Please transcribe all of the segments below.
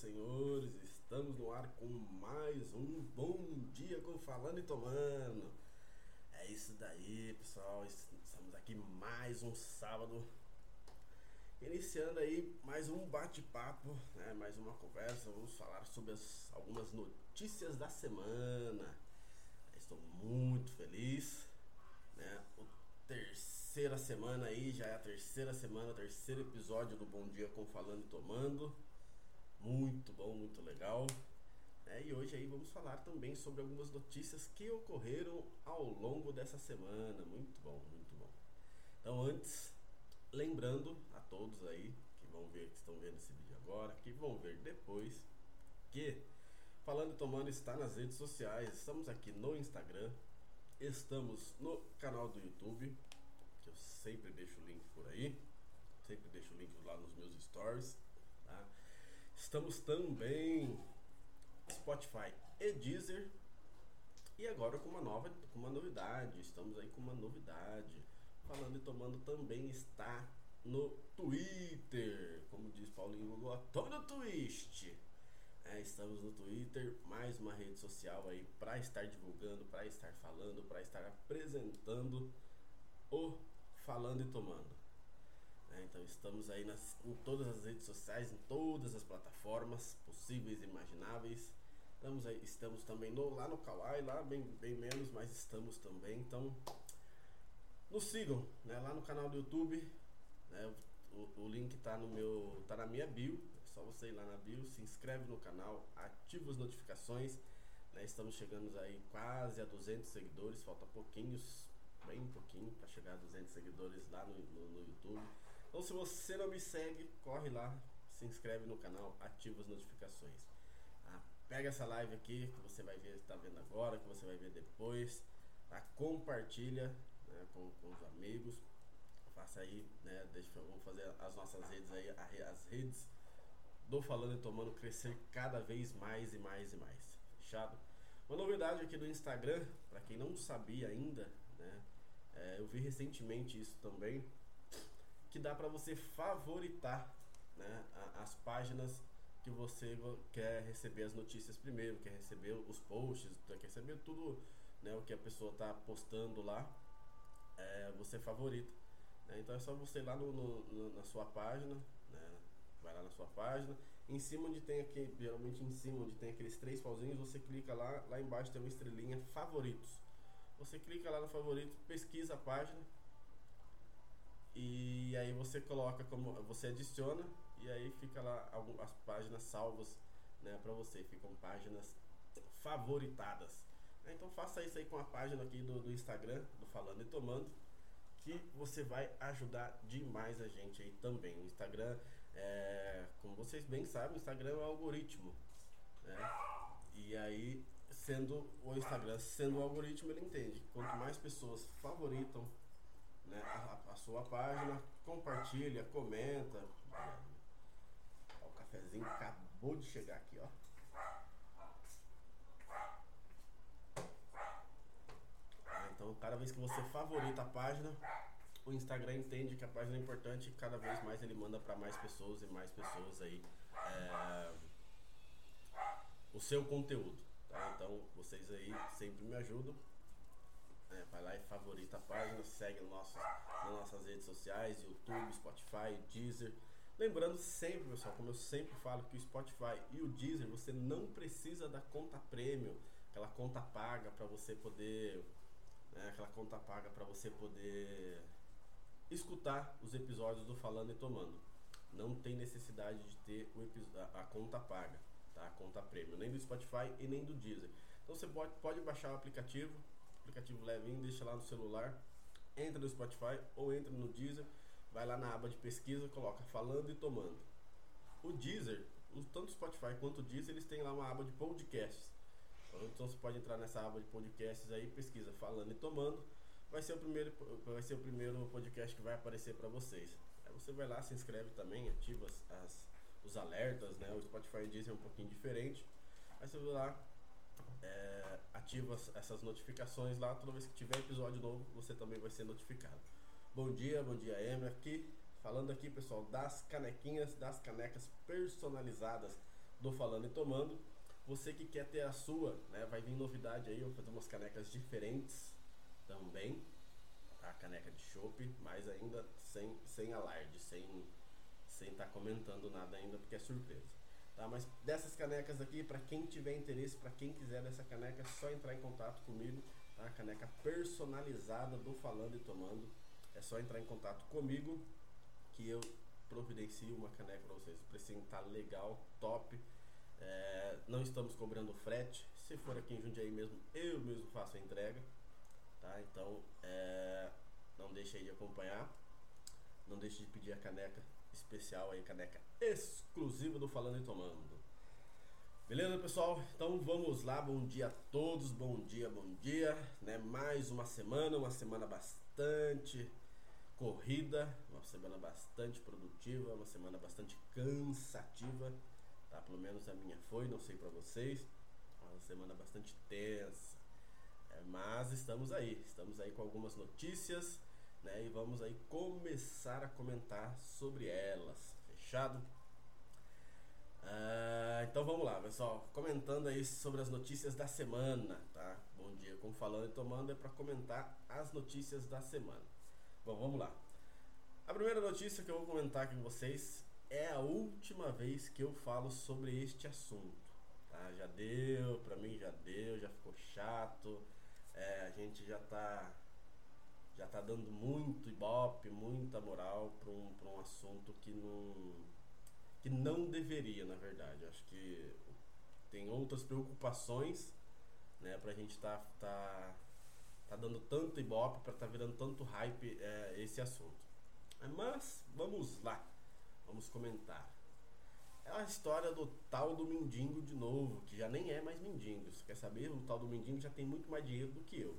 Senhores, estamos no ar com mais um Bom Dia com Falando e Tomando. É isso daí, pessoal. Estamos aqui mais um sábado. Iniciando aí mais um bate-papo, né? mais uma conversa. Vamos falar sobre as, algumas notícias da semana. Estou muito feliz. Né? O terceira semana aí, já é a terceira semana, terceiro episódio do Bom Dia com Falando e Tomando. Muito bom, muito legal. É, e hoje aí vamos falar também sobre algumas notícias que ocorreram ao longo dessa semana. Muito bom, muito bom. Então antes, lembrando a todos aí que vão ver, que estão vendo esse vídeo agora, que vão ver depois, que Falando e Tomando está nas redes sociais. Estamos aqui no Instagram, estamos no canal do YouTube, que eu sempre deixo o link por aí. Sempre deixo o link lá nos meus stories? Estamos também Spotify e Deezer. E agora com uma nova, com uma novidade. Estamos aí com uma novidade. Falando e tomando também está no Twitter. Como diz Paulinho Google, todo twist. É, estamos no Twitter, mais uma rede social aí para estar divulgando, para estar falando, para estar apresentando o Falando e Tomando. É, então estamos aí nas, em todas as redes sociais, em todas as plataformas possíveis e imagináveis. Estamos, aí, estamos também no, lá no Kawaii, lá bem, bem menos, mas estamos também. Então nos sigam né, lá no canal do YouTube. Né, o, o, link está no meu. tá na minha bio. É só você ir lá na bio, se inscreve no canal, ativa as notificações. Né, estamos chegando aí quase a 200 seguidores, falta pouquinhos, bem pouquinho para chegar a 200 seguidores lá no, no, no YouTube. Então, se você não me segue, corre lá, se inscreve no canal, ativa as notificações. Ah, pega essa live aqui que você vai ver, está vendo agora, que você vai ver depois. Tá? Compartilha né, com, com os amigos. Faça aí, né? Deixa, vamos fazer as nossas redes aí, as redes do Falando e Tomando crescer cada vez mais e mais e mais. Fechado? Uma novidade aqui do Instagram, para quem não sabia ainda, né? É, eu vi recentemente isso também que dá para você favoritar né, as páginas que você quer receber as notícias primeiro, quer receber os posts, quer receber tudo né, o que a pessoa está postando lá, é, você favorita. Né? Então é só você ir lá no, no, na sua página, né, vai lá na sua página, em cima onde tem aqui, geralmente em cima onde tem aqueles três pauzinhos, você clica lá, lá embaixo tem uma estrelinha favoritos. Você clica lá no favorito, pesquisa a página, e aí você coloca como você adiciona e aí fica lá algumas páginas salvas, né, para você, ficam páginas favoritadas. Então faça isso aí com a página aqui do, do Instagram, do Falando e Tomando, que você vai ajudar demais a gente aí também. O Instagram, é, como vocês bem sabem, o Instagram é um algoritmo, né? E aí, sendo o Instagram sendo o algoritmo, ele entende. Quanto mais pessoas favoritam né, a, a, sua página, compartilha, comenta. Ó, o cafezinho acabou de chegar aqui, ó. Então, cada vez que você favorita a página, o Instagram entende que a página é importante e cada vez mais ele manda para mais pessoas e mais pessoas aí é, o seu conteúdo. Tá? Então, vocês aí sempre me ajudam. É, vai lá e favorita a página, segue nosso, nas nossas redes sociais, YouTube, Spotify, Deezer. Lembrando sempre, pessoal, como eu sempre falo, que o Spotify e o Deezer você não precisa da conta premium, aquela conta paga para você poder, né, aquela conta paga para você poder escutar os episódios do Falando e Tomando. Não tem necessidade de ter a conta paga, tá? A conta premium, nem do Spotify e nem do Deezer. Então você pode, pode baixar o aplicativo, aplicativo levinho, deixa lá no celular, entra no Spotify ou entra no Deezer, vai lá na aba de pesquisa, coloca falando e tomando. O Deezer, tanto o Spotify quanto o Deezer, eles têm lá uma aba de podcasts. Então você pode entrar nessa aba de podcasts aí, pesquisa falando e tomando. Vai ser o primeiro, vai ser o primeiro podcast que vai aparecer para vocês. Aí você vai lá, se inscreve também, ativa as, as, os alertas, né? O Spotify e o Deezer é um pouquinho diferente. Aí você vai lá, é, ativa essas notificações lá. Toda vez que tiver episódio novo, você também vai ser notificado. Bom dia, bom dia, Emer aqui. Falando aqui, pessoal, das canequinhas, das canecas personalizadas do Falando e Tomando. Você que quer ter a sua, né? Vai vir novidade aí, eu vou fazer umas canecas diferentes também. A caneca de chopp, mas ainda sem, sem alarde, sem sem estar tá comentando nada ainda porque é surpresa. Tá? Mas dessas canecas aqui, para quem tiver interesse, para quem quiser dessa caneca, é só entrar em contato comigo. Tá? Caneca personalizada do Falando e Tomando. É só entrar em contato comigo que eu providencio uma caneca para vocês. O precinho tá legal, top. É, não estamos cobrando frete. Se for aqui em Jundiaí mesmo, eu mesmo faço a entrega. Tá? Então, é, não deixe aí de acompanhar. Não deixe de pedir a caneca especial aí, caneca exclusiva do Falando e Tomando. Beleza, pessoal? Então vamos lá, bom dia a todos, bom dia, bom dia, né? Mais uma semana, uma semana bastante corrida, uma semana bastante produtiva, uma semana bastante cansativa, tá? Pelo menos a minha foi, não sei para vocês, uma semana bastante tensa, é, mas estamos aí, estamos aí com algumas notícias, né? E vamos aí começar a comentar sobre elas, fechado? Ah, então vamos lá, pessoal, comentando aí sobre as notícias da semana, tá? Bom dia, como falando e tomando é para comentar as notícias da semana. Bom, vamos lá. A primeira notícia que eu vou comentar aqui com vocês é a última vez que eu falo sobre este assunto. Tá? Já deu, pra mim já deu, já ficou chato. É, a gente já tá já tá dando muito ibope, muita moral para um, um assunto que não que não deveria, na verdade. Acho que tem outras preocupações, né, pra gente tá tá tá dando tanto ibope, para tá virando tanto hype é, esse assunto. Mas vamos lá, vamos comentar. É a história do tal do mendigo de novo, que já nem é mais mendigo. Você quer saber? O tal do mendigo já tem muito mais dinheiro do que eu.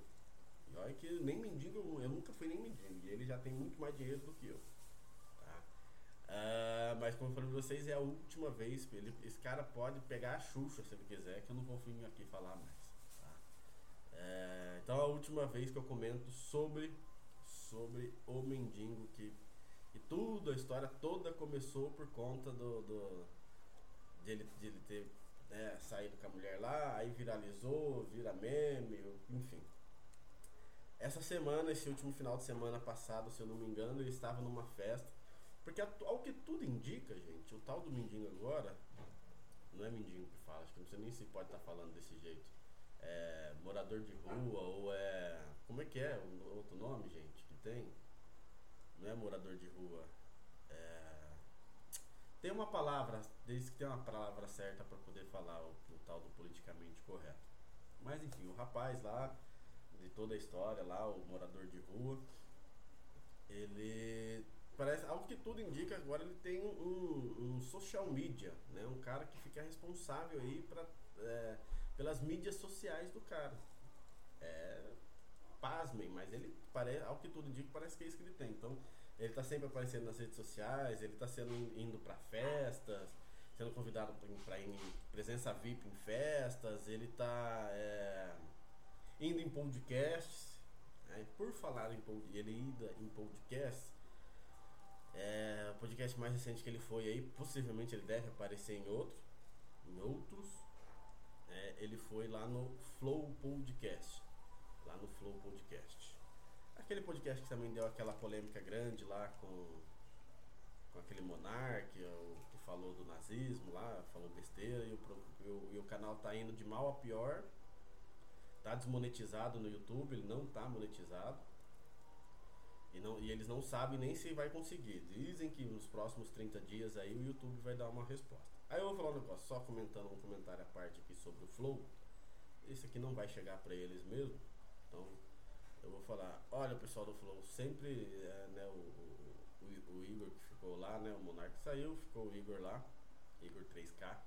Olha que nem mendigo, eu nunca fui nem mendigo. E ele já tem muito mais dinheiro do que eu. Tá? Uh, mas como eu falei pra vocês, é a última vez. Ele, esse cara pode pegar a Xuxa se ele quiser, que eu não vou vir aqui falar mais. É, então a última vez que eu comento sobre sobre o mendigo que e tudo a história toda começou por conta do, do de, ele, de ele ter né, saído com a mulher lá, aí viralizou, vira meme, enfim. Essa semana, esse último final de semana passado, se eu não me engano, ele estava numa festa. Porque ao que tudo indica, gente, o tal do mendigo agora, não é mendigo que fala, acho que não sei nem se pode estar tá falando desse jeito é, morador de rua ou é. Como é que é o outro nome, gente, que tem? Não é morador de rua. É, tem uma palavra, desde que tem uma palavra certa para poder falar o, o, tal do politicamente correto. Mas enfim, o rapaz lá, de toda a história lá, o morador de rua, ele parece, algo que tudo indica, agora ele tem um, um social media, né? Um cara que fica responsável aí para é, pelas mídias sociais do cara. É. Pasmem, mas ele parece, ao que tudo indica, parece que é isso que ele tem. Então, ele tá sempre aparecendo nas redes sociais, ele tá sendo indo para festas, sendo convidado para ir em presença VIP em festas, ele tá é, indo em podcasts. Por falar em ele ida em podcast, é, o podcast mais recente que ele foi aí, possivelmente ele deve aparecer em outro, em outros é, ele foi lá no Flow Podcast. Lá no Flow Podcast. Aquele podcast que também deu aquela polêmica grande lá com, com aquele monarca que falou do nazismo lá, falou besteira e o, e o, e o canal tá indo de mal a pior. Tá desmonetizado no YouTube, ele não tá monetizado. E, não, e eles não sabem nem se vai conseguir. Dizem que nos próximos 30 dias aí o YouTube vai dar uma resposta. Aí eu vou falar um negócio, só comentando um comentário à parte aqui sobre o Flow. Esse aqui não vai chegar para eles mesmo. Então eu vou falar, olha pessoal do Flow, sempre é, né, o, o, o, Igor que ficou lá, né? O Monark saiu, ficou o Igor lá, Igor 3K.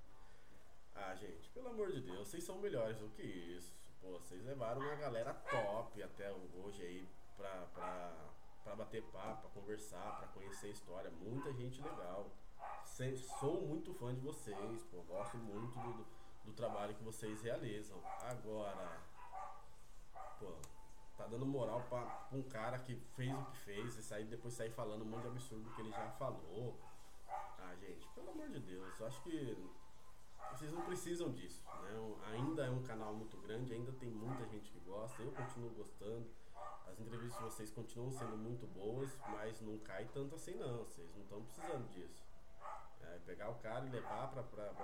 Ah, gente, pelo amor de Deus, vocês são melhores do que isso. Pô, vocês levaram uma galera top até hoje aí pra, pra, pra bater papo, pra conversar, pra conhecer a história. Muita gente legal sou muito fã de vocês, pô, gosto muito do, do trabalho que vocês realizam. Agora, pô, tá dando moral pra, um cara que fez o que fez e sair, depois sair falando um monte de absurdo que ele já falou. Ah, gente, pelo amor de Deus, eu acho que vocês não precisam disso. Né? Ainda é um canal muito grande, ainda tem muita gente que gosta, eu continuo gostando. As entrevistas de vocês continuam sendo muito boas, mas não cai tanto assim não. Vocês não estão precisando disso. É, pegar o cara e levar para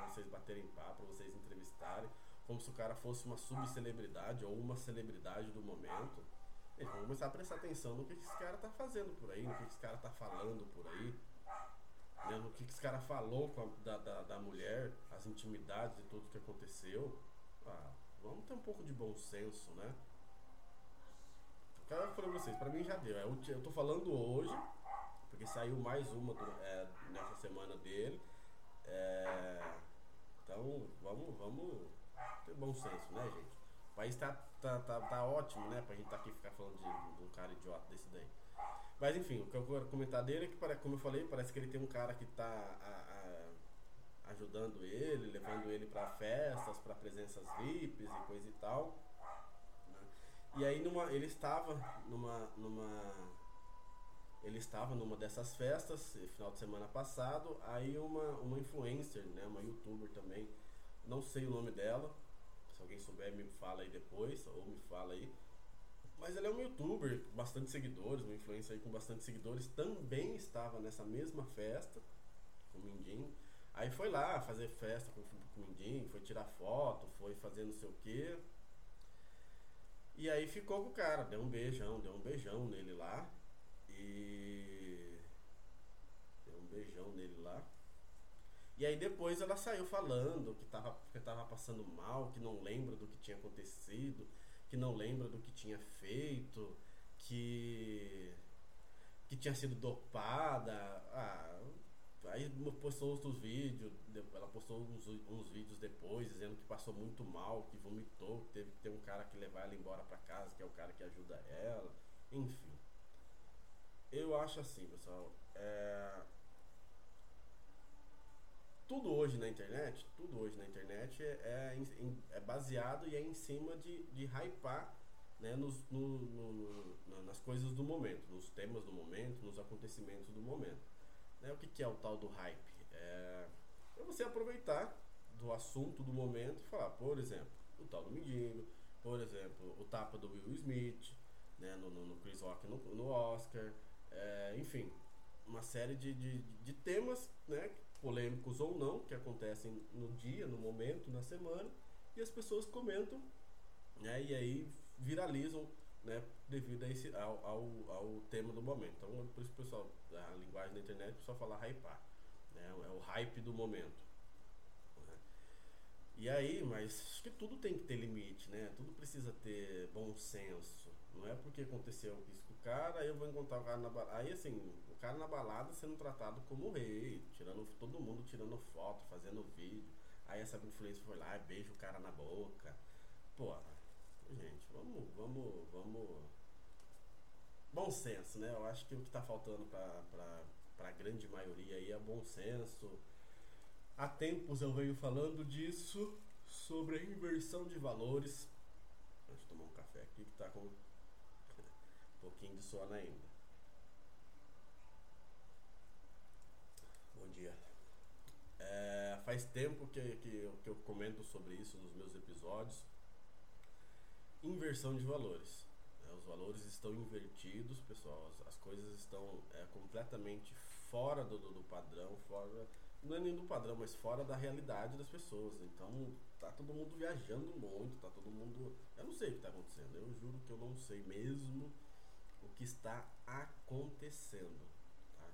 vocês baterem papo, para vocês entrevistarem, como se o cara fosse uma subcelebridade ou uma celebridade do momento. Eles vão começar a prestar atenção no que esse cara tá fazendo por aí, no que esse cara tá falando por aí, né, no que esse cara falou a, da, da, da, mulher, as intimidades e tudo que aconteceu. Ah, vamos ter um pouco de bom senso, né? O cara falou pra vocês, pra mim já deu. Eu, é eu tô falando hoje, porque saiu mais uma do, é, nessa semana dele. É, então vamos, vamos ter bom senso, né, gente? País tá, tá, tá, tá ótimo, né? Pra gente tá aqui ficar falando de, de um cara idiota desse daí. Mas enfim, o que eu quero comentar dele é que, como eu falei, parece que ele tem um cara que tá a, a, ajudando ele, levando ele para festas, para presenças VIPs e coisa e tal. Né? E aí numa, ele estava numa, numa ele estava numa dessas festas, final de semana passado, aí uma, uma influencer, né, uma youtuber também, não sei o nome dela, se alguém souber, me fala aí depois, ou me fala aí. Mas ela é um youtuber, bastante seguidores, uma influência aí com bastante seguidores, também estava nessa mesma festa com o Mindinho. Aí foi lá fazer festa com, com o Mindinho, foi tirar foto, foi fazer não sei o quê. E aí ficou com o cara, deu um beijão, deu um beijão nele lá. E. Deu um beijão nele lá. E aí depois ela saiu falando que tava, que tava passando mal, que não lembra do que tinha acontecido, que não lembra do que tinha feito, que que tinha sido dopada. Ah, aí postou outros vídeos, ela postou uns, uns vídeos depois dizendo que passou muito mal, que vomitou, que teve que ter um cara que levar ela embora para casa, que é o cara que ajuda ela, enfim. Eu acho assim, pessoal. É, tudo hoje na internet, tudo hoje na internet é, é, é baseado e é em cima de, de hypar né, nos, no, no, nas coisas do momento, nos temas do momento, nos acontecimentos do momento. Né, o que, que é o tal do hype? É, é você aproveitar do assunto do momento e falar, por exemplo, o tal do Mendigo, por exemplo, o tapa do Will Smith, né, no, no, no Chris Rock no, no Oscar, é, enfim, uma série de, de, de temas né, polêmicos ou não, que acontecem no dia, no momento, na semana, e as pessoas comentam, né, e aí viralizam, né, devido a esse, ao, ao, ao tema do momento. Então, por isso, pessoal, a linguagem da internet, o pessoal fala hypar, né, é o hype do momento. E aí, mas acho que tudo tem que ter limite, né? Tudo precisa ter bom senso. Não é porque aconteceu isso com o cara, aí eu vou encontrar o cara na balada. Aí assim, o cara na balada sendo tratado como rei, tirando todo mundo tirando foto, fazendo vídeo. Aí essa influência foi lá, beija o cara na boca. Pô, gente, vamos, vamos, vamos. Bom senso, né? Eu acho que o que tá faltando pra, pra, pra grande maioria aí é bom senso. Há tempos eu venho falando disso, sobre a inversão de valores. Deixa eu tomar um café aqui que tá com pouquinho de sono ainda. Bom dia. É, faz tempo que, que, que eu comento sobre isso nos meus episódios. Inversão de valores. É, os valores estão invertidos, pessoal. As, as coisas estão é, completamente fora do, do, do, padrão, fora. Não é nem do padrão, mas fora da realidade das pessoas. Então tá todo mundo viajando muito, tá todo mundo. Eu não sei o que está acontecendo. Eu juro que eu não sei mesmo o que está acontecendo, tá?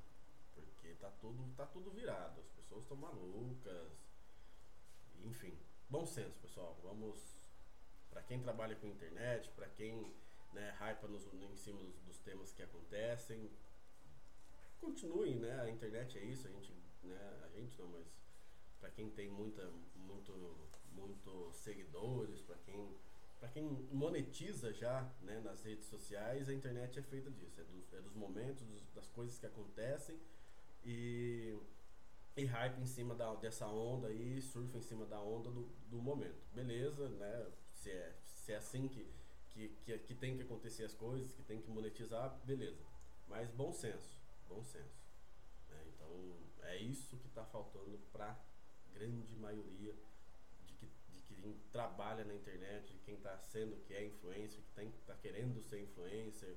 Porque tá tudo, tá tudo virado, as pessoas estão malucas, enfim. Bom senso, pessoal. Vamos para quem trabalha com internet, para quem né, hypa nos, em cima dos, dos, temas que acontecem, continuem, né? A internet é isso, a gente, né? A gente não, mas para quem tem muita, muito, muito seguidores, para quem para quem monetiza já né, nas redes sociais, a internet é feita disso, é, do, é dos momentos, dos, das coisas que acontecem e, e hype em cima da, dessa onda e surfa em cima da onda do, do momento. Beleza, né? Se é, se é assim que, que, que, que tem que acontecer as coisas, que tem que monetizar, beleza. Mas bom senso, bom senso. Né? Então é isso que está faltando para grande maioria quem trabalha na internet, de quem está sendo que é influencer, que está querendo ser influencer,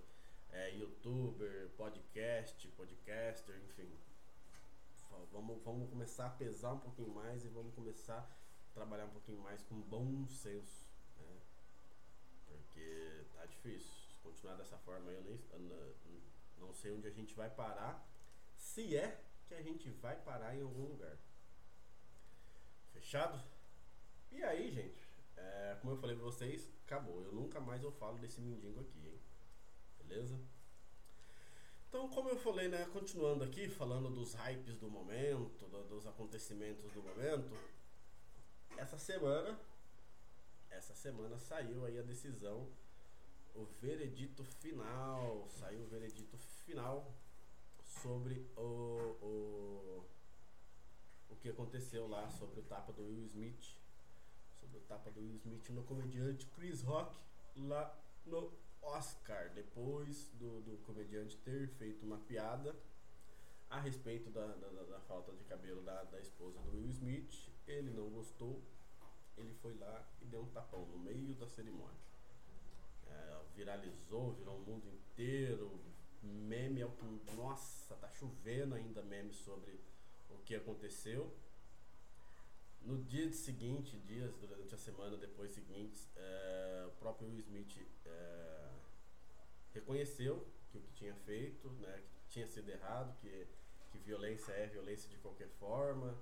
é, youtuber, podcast, podcaster, enfim. Vamos, vamos começar a pesar um pouquinho mais e vamos começar a trabalhar um pouquinho mais com bom senso. Né? Porque tá difícil. Se continuar dessa forma eu nem não sei onde a gente vai parar. Se é que a gente vai parar em algum lugar. Fechado? E aí, gente, é, como eu falei pra vocês, acabou. Eu nunca mais eu falo desse mendigo aqui, hein? Beleza? Então, como eu falei, né, continuando aqui, falando dos hypes do momento, do, dos acontecimentos do momento, essa semana, essa semana saiu aí a decisão, o veredito final, saiu o veredito final sobre o, o, o que aconteceu lá, sobre o tapa do Will Smith, sobre o tapa do Will Smith no comediante Chris Rock, lá no Oscar, depois do, do comediante ter feito uma piada a respeito da, da, da, falta de cabelo da, da esposa do Will Smith, ele não gostou, ele foi lá e deu um tapão no meio da cerimônia. É, viralizou, virou o mundo inteiro, meme, nossa, tá chovendo ainda meme sobre o que aconteceu. No dia seguinte, dias durante a semana depois seguintes, é, o próprio Will Smith é, reconheceu que o que tinha feito, né, que tinha sido errado, que, que violência é violência de qualquer forma,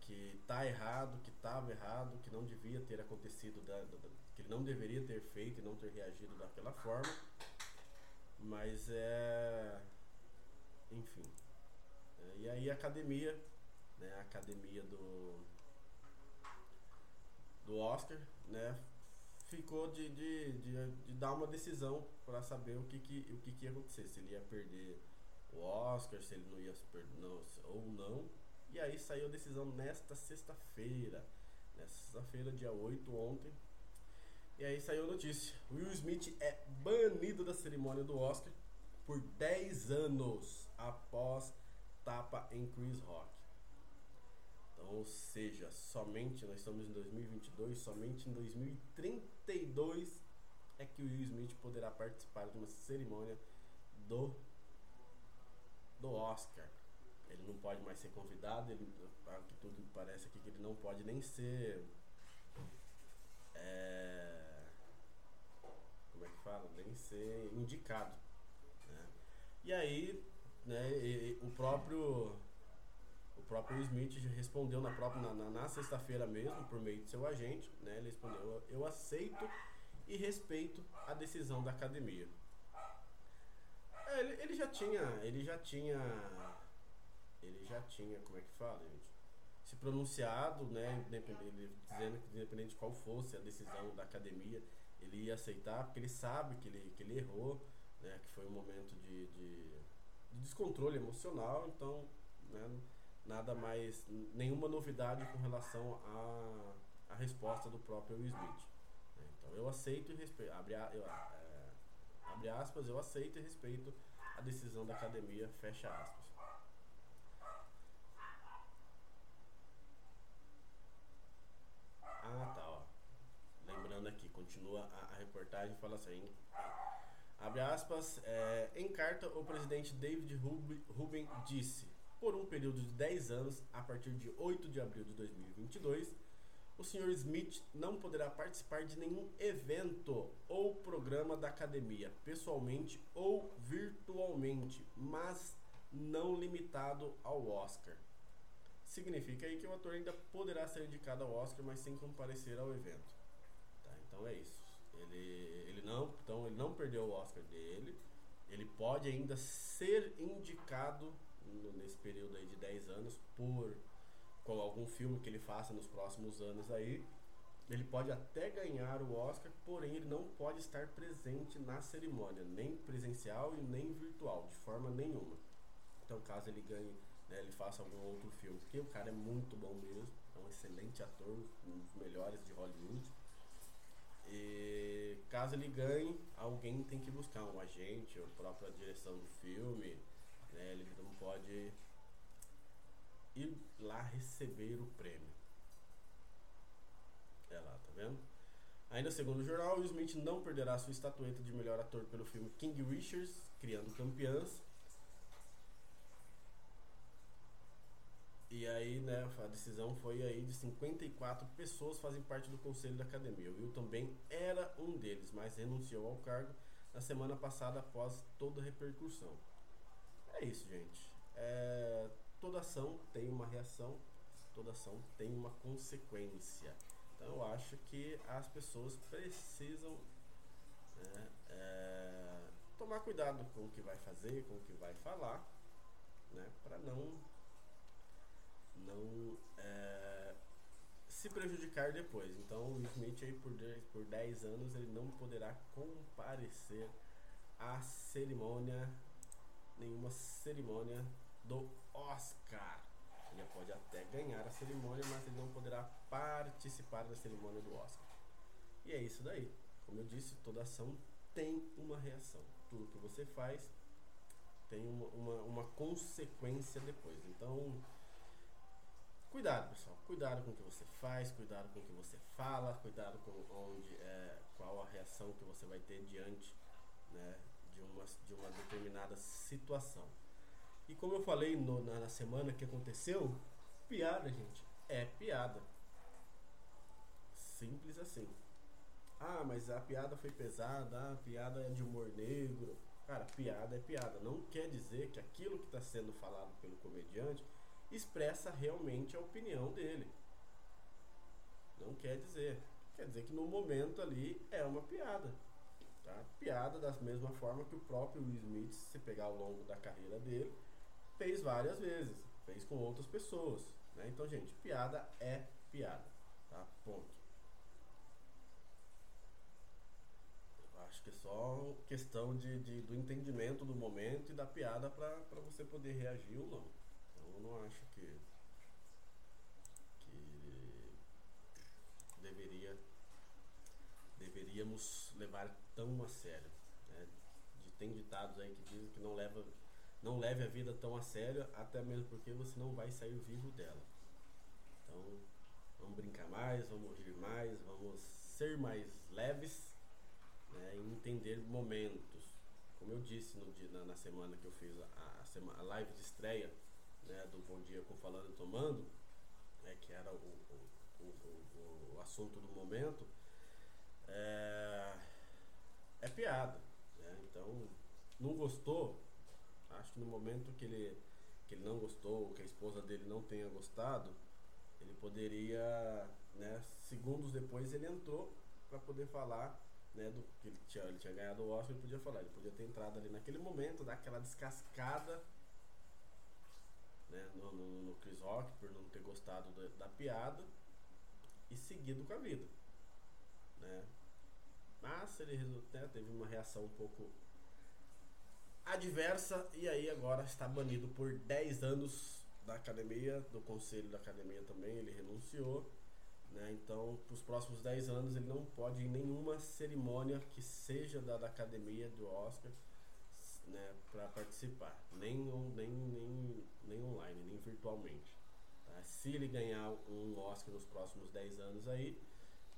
que tá errado, que estava errado, que não devia ter acontecido, da, da, que ele não deveria ter feito e não ter reagido daquela forma. Mas é. Enfim. É, e aí academia, né, a academia do do Oscar, né, ficou de, de, de, de dar uma decisão para saber o que, que, o que, que ia acontecer, se ele ia perder o Oscar, se ele não ia perder não, ou não. E aí saiu a decisão nesta sexta-feira, nesta sexta-feira, dia 8, ontem. E aí saiu a notícia: Will Smith é banido da cerimônia do Oscar por 10 anos após tapa em Chris Rock. Então, ou seja, somente, nós estamos em 2022, somente em 2032 é que o Will Smith poderá participar de uma cerimônia do, do Oscar. Ele não pode mais ser convidado, ele, que tudo parece aqui que ele não pode nem ser. É, como é que fala? Nem ser indicado. Né? E aí, né, e, o próprio o próprio Smith respondeu na própria na, na, na sexta-feira mesmo por meio de seu agente, né? Ele respondeu: "Eu aceito e respeito a decisão da academia". É, ele, ele já tinha, ele já tinha ele já tinha, como é que fala, gente? Se pronunciado, né, dizendo que independente de qual fosse a decisão da academia, ele ia aceitar, porque ele sabe que ele, que ele errou, né, que foi um momento de, de, de descontrole emocional, então, né, nada mais, nenhuma novidade com relação à, à resposta do próprio Will Smith. Né? Então eu aceito e respeito, abre, eu, é, abre aspas, eu aceito e respeito a decisão da academia, fecha aspas. Ah, tá, Lembrando aqui, continua a, a reportagem, fala assim, abre aspas, é, em carta o presidente David Rubin disse por um período de 10 anos, a partir de 8 de abril de 2022, o Sr. Smith não poderá participar de nenhum evento ou programa da academia, pessoalmente ou virtualmente, mas não limitado ao Oscar. Significa aí que o ator ainda poderá ser indicado ao Oscar, mas sem comparecer ao evento. Então é isso. Ele, ele não, então ele não perdeu o Oscar dele. Ele pode ainda ser indicado nesse período aí de 10 anos por com algum filme que ele faça nos próximos anos aí. Ele pode até ganhar o Oscar, porém ele não pode estar presente na cerimônia, nem presencial e nem virtual, de forma nenhuma. Então, caso ele ganhe, né, ele faça algum outro filme, porque o cara é muito bom mesmo, é um excelente ator, um dos melhores de Hollywood. E caso ele ganhe, alguém tem que buscar um agente, a própria direção do filme, né? Ele não pode ir lá receber o prêmio. É lá, tá vendo? Ainda segundo o jornal, Will Smith não perderá sua estatueta de melhor ator pelo filme King Richards, Criando Campeãs. E aí, né, a decisão foi aí de 54 pessoas fazem parte do conselho da academia. O Will também era um deles, mas renunciou ao cargo na semana passada após toda a repercussão. É isso, gente. É, toda ação tem uma reação, toda ação tem uma consequência. Então eu acho que as pessoas precisam né, é, tomar cuidado com o que vai fazer, com o que vai falar, né, para não não é, se prejudicar depois. Então o Smith aí por 10, por 10 anos ele não poderá comparecer à cerimônia, nenhuma cerimônia do Oscar. Ele pode até ganhar a cerimônia, mas ele não poderá participar da cerimônia do Oscar. E é isso daí. Como eu disse, toda ação tem uma reação. Tudo que você faz tem uma, uma, uma consequência depois. Então, Cuidado, pessoal. Cuidado com o que você faz, cuidado com o que você fala, cuidado com onde, é, qual a reação que você vai ter diante né, de, uma, de uma determinada situação. E como eu falei no, na, na semana que aconteceu, piada, gente, é piada. Simples assim. Ah, mas a piada foi pesada, a piada é de humor negro. Cara, piada é piada. Não quer dizer que aquilo que está sendo falado pelo comediante expressa realmente a opinião dele. Não quer dizer. Quer dizer que no momento ali é uma piada. Tá? Piada da mesma forma que o próprio Will Smith, se pegar ao longo da carreira dele, fez várias vezes. Fez com outras pessoas. Né? Então, gente, piada é piada. Tá? Ponto. acho que é só questão de, de, do entendimento do momento e da piada para você poder reagir ou não eu não acho que, que deveria, deveríamos levar tão a sério. Né? Tem ditados aí que dizem que não leva não leve a vida tão a sério, até mesmo porque você não vai sair vivo dela. Então, vamos brincar mais, vamos rir mais, vamos ser mais leves né, e entender momentos. Como eu disse no dia, na, na semana que eu fiz a, a, a live de estreia, né, do Bom Dia com Falando e Tomando, né, que era o, o, o, o, assunto do momento, é, é piada. Né? Então, não gostou, acho que no momento que ele, que ele não gostou, que a esposa dele não tenha gostado, ele poderia, né, segundos depois ele entrou para poder falar né, do que ele tinha, ele tinha ganhado o Oscar, ele podia falar, ele podia ter entrado ali naquele momento, dar aquela descascada né, no, no, no Chris Rock por não ter gostado da, da piada e seguido com a vida. Né? Mas ele né, teve uma reação um pouco adversa e aí agora está banido por 10 anos da academia, do conselho da academia também, ele renunciou. Né? Então, para os próximos 10 anos, ele não pode ir em nenhuma cerimônia que seja da, da academia do Oscar né, para participar, nem, nem, nem, nem online, nem virtualmente. Tá? Se ele ganhar um Oscar nos próximos 10 anos aí,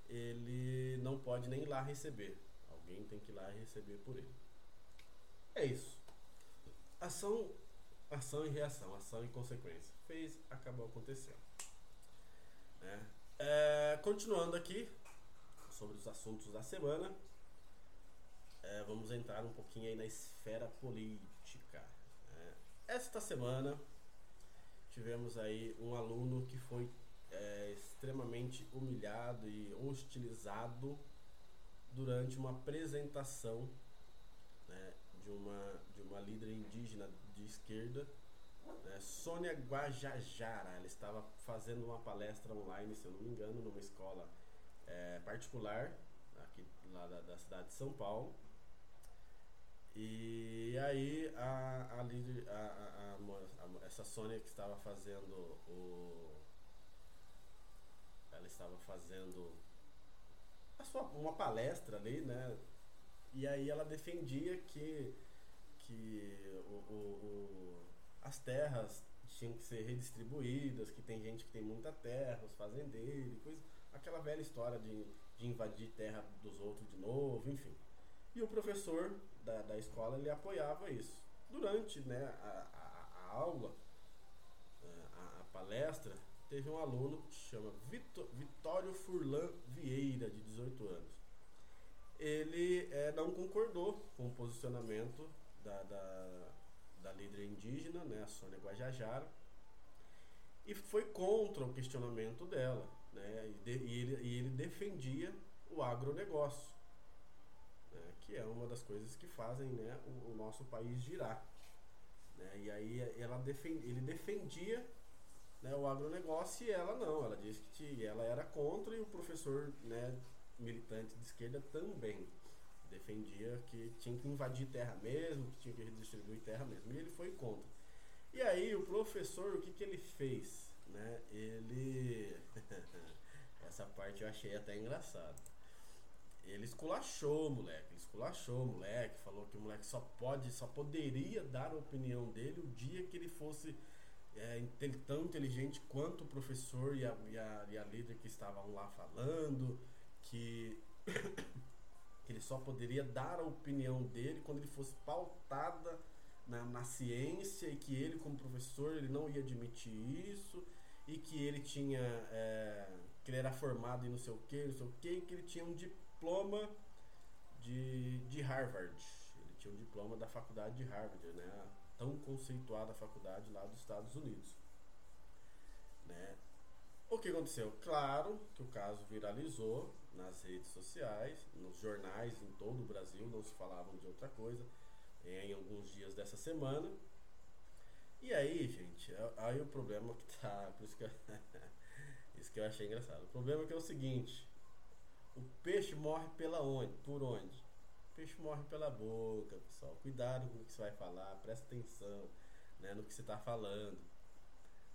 ele não pode nem ir lá receber. Alguém tem que ir lá receber por ele. É isso. Ação, ação e reação, ação e consequência. Fez, acabou acontecendo. Né? É, continuando aqui sobre os assuntos da semana é, vamos entrar um pouquinho aí na esfera política. É, esta semana tivemos aí um aluno que foi é, extremamente humilhado e hostilizado durante uma apresentação né, de, uma, de uma líder indígena de esquerda, né, Sônia Guajajara. Ela estava fazendo uma palestra online, se eu não me engano, numa escola é, particular aqui lá da, da cidade de São Paulo. E aí a, a a, a, a, essa Sônia que estava fazendo o. Ela estava fazendo a sua, uma palestra ali, né? E aí ela defendia que, que o, o, o, as terras tinham que ser redistribuídas, que tem gente que tem muita terra, os fazendeiros, coisa, aquela velha história de, de invadir terra dos outros de novo, enfim. E o professor da, da escola ele apoiava isso. Durante né, a, a, a aula, a, a, palestra, teve um aluno que se chama Vitor, Vitório Furlan Vieira, de 18 anos. Ele é, não concordou com o posicionamento da, da, da líder indígena, né, a Sônia Guajajara, e foi contra o questionamento dela. Né, e, de, e, ele, e ele defendia o agronegócio né, que é uma das coisas que fazem né, o, o nosso país girar. Né, e aí ela defend, ele defendia né, o agronegócio e ela não, ela disse que ela era contra e o professor né, militante de esquerda também defendia que tinha que invadir terra mesmo, que tinha que redistribuir terra mesmo, e ele foi contra. E aí o professor, o que, que ele fez? Né? Ele. Essa parte eu achei até engraçado. Ele esculachou o moleque, ele esculachou o moleque, falou que o moleque só pode, só poderia dar a opinião dele o dia que ele fosse é, tão inteligente quanto o professor e a, e, a, e a líder que estavam lá falando, que, que ele só poderia dar a opinião dele quando ele fosse pautada na, na ciência e que ele como professor ele não ia admitir isso e que ele tinha é, que ele era formado em não sei o que, não sei o que, que ele tinha um diploma diploma de, de Harvard. Ele tinha um diploma da faculdade de Harvard, né? A tão conceituada faculdade lá dos Estados Unidos. Né? O que aconteceu? Claro que o caso viralizou nas redes sociais, nos jornais em todo o Brasil, não se falavam de outra coisa em alguns dias dessa semana. E aí, gente, é, aí o problema que tá. Por isso que, eu, isso que eu achei engraçado. O problema é que é o seguinte: o peixe morre pela onde? Por onde? O peixe morre pela boca, pessoal. Cuidado com o que você vai falar, presta atenção né, no que você está falando.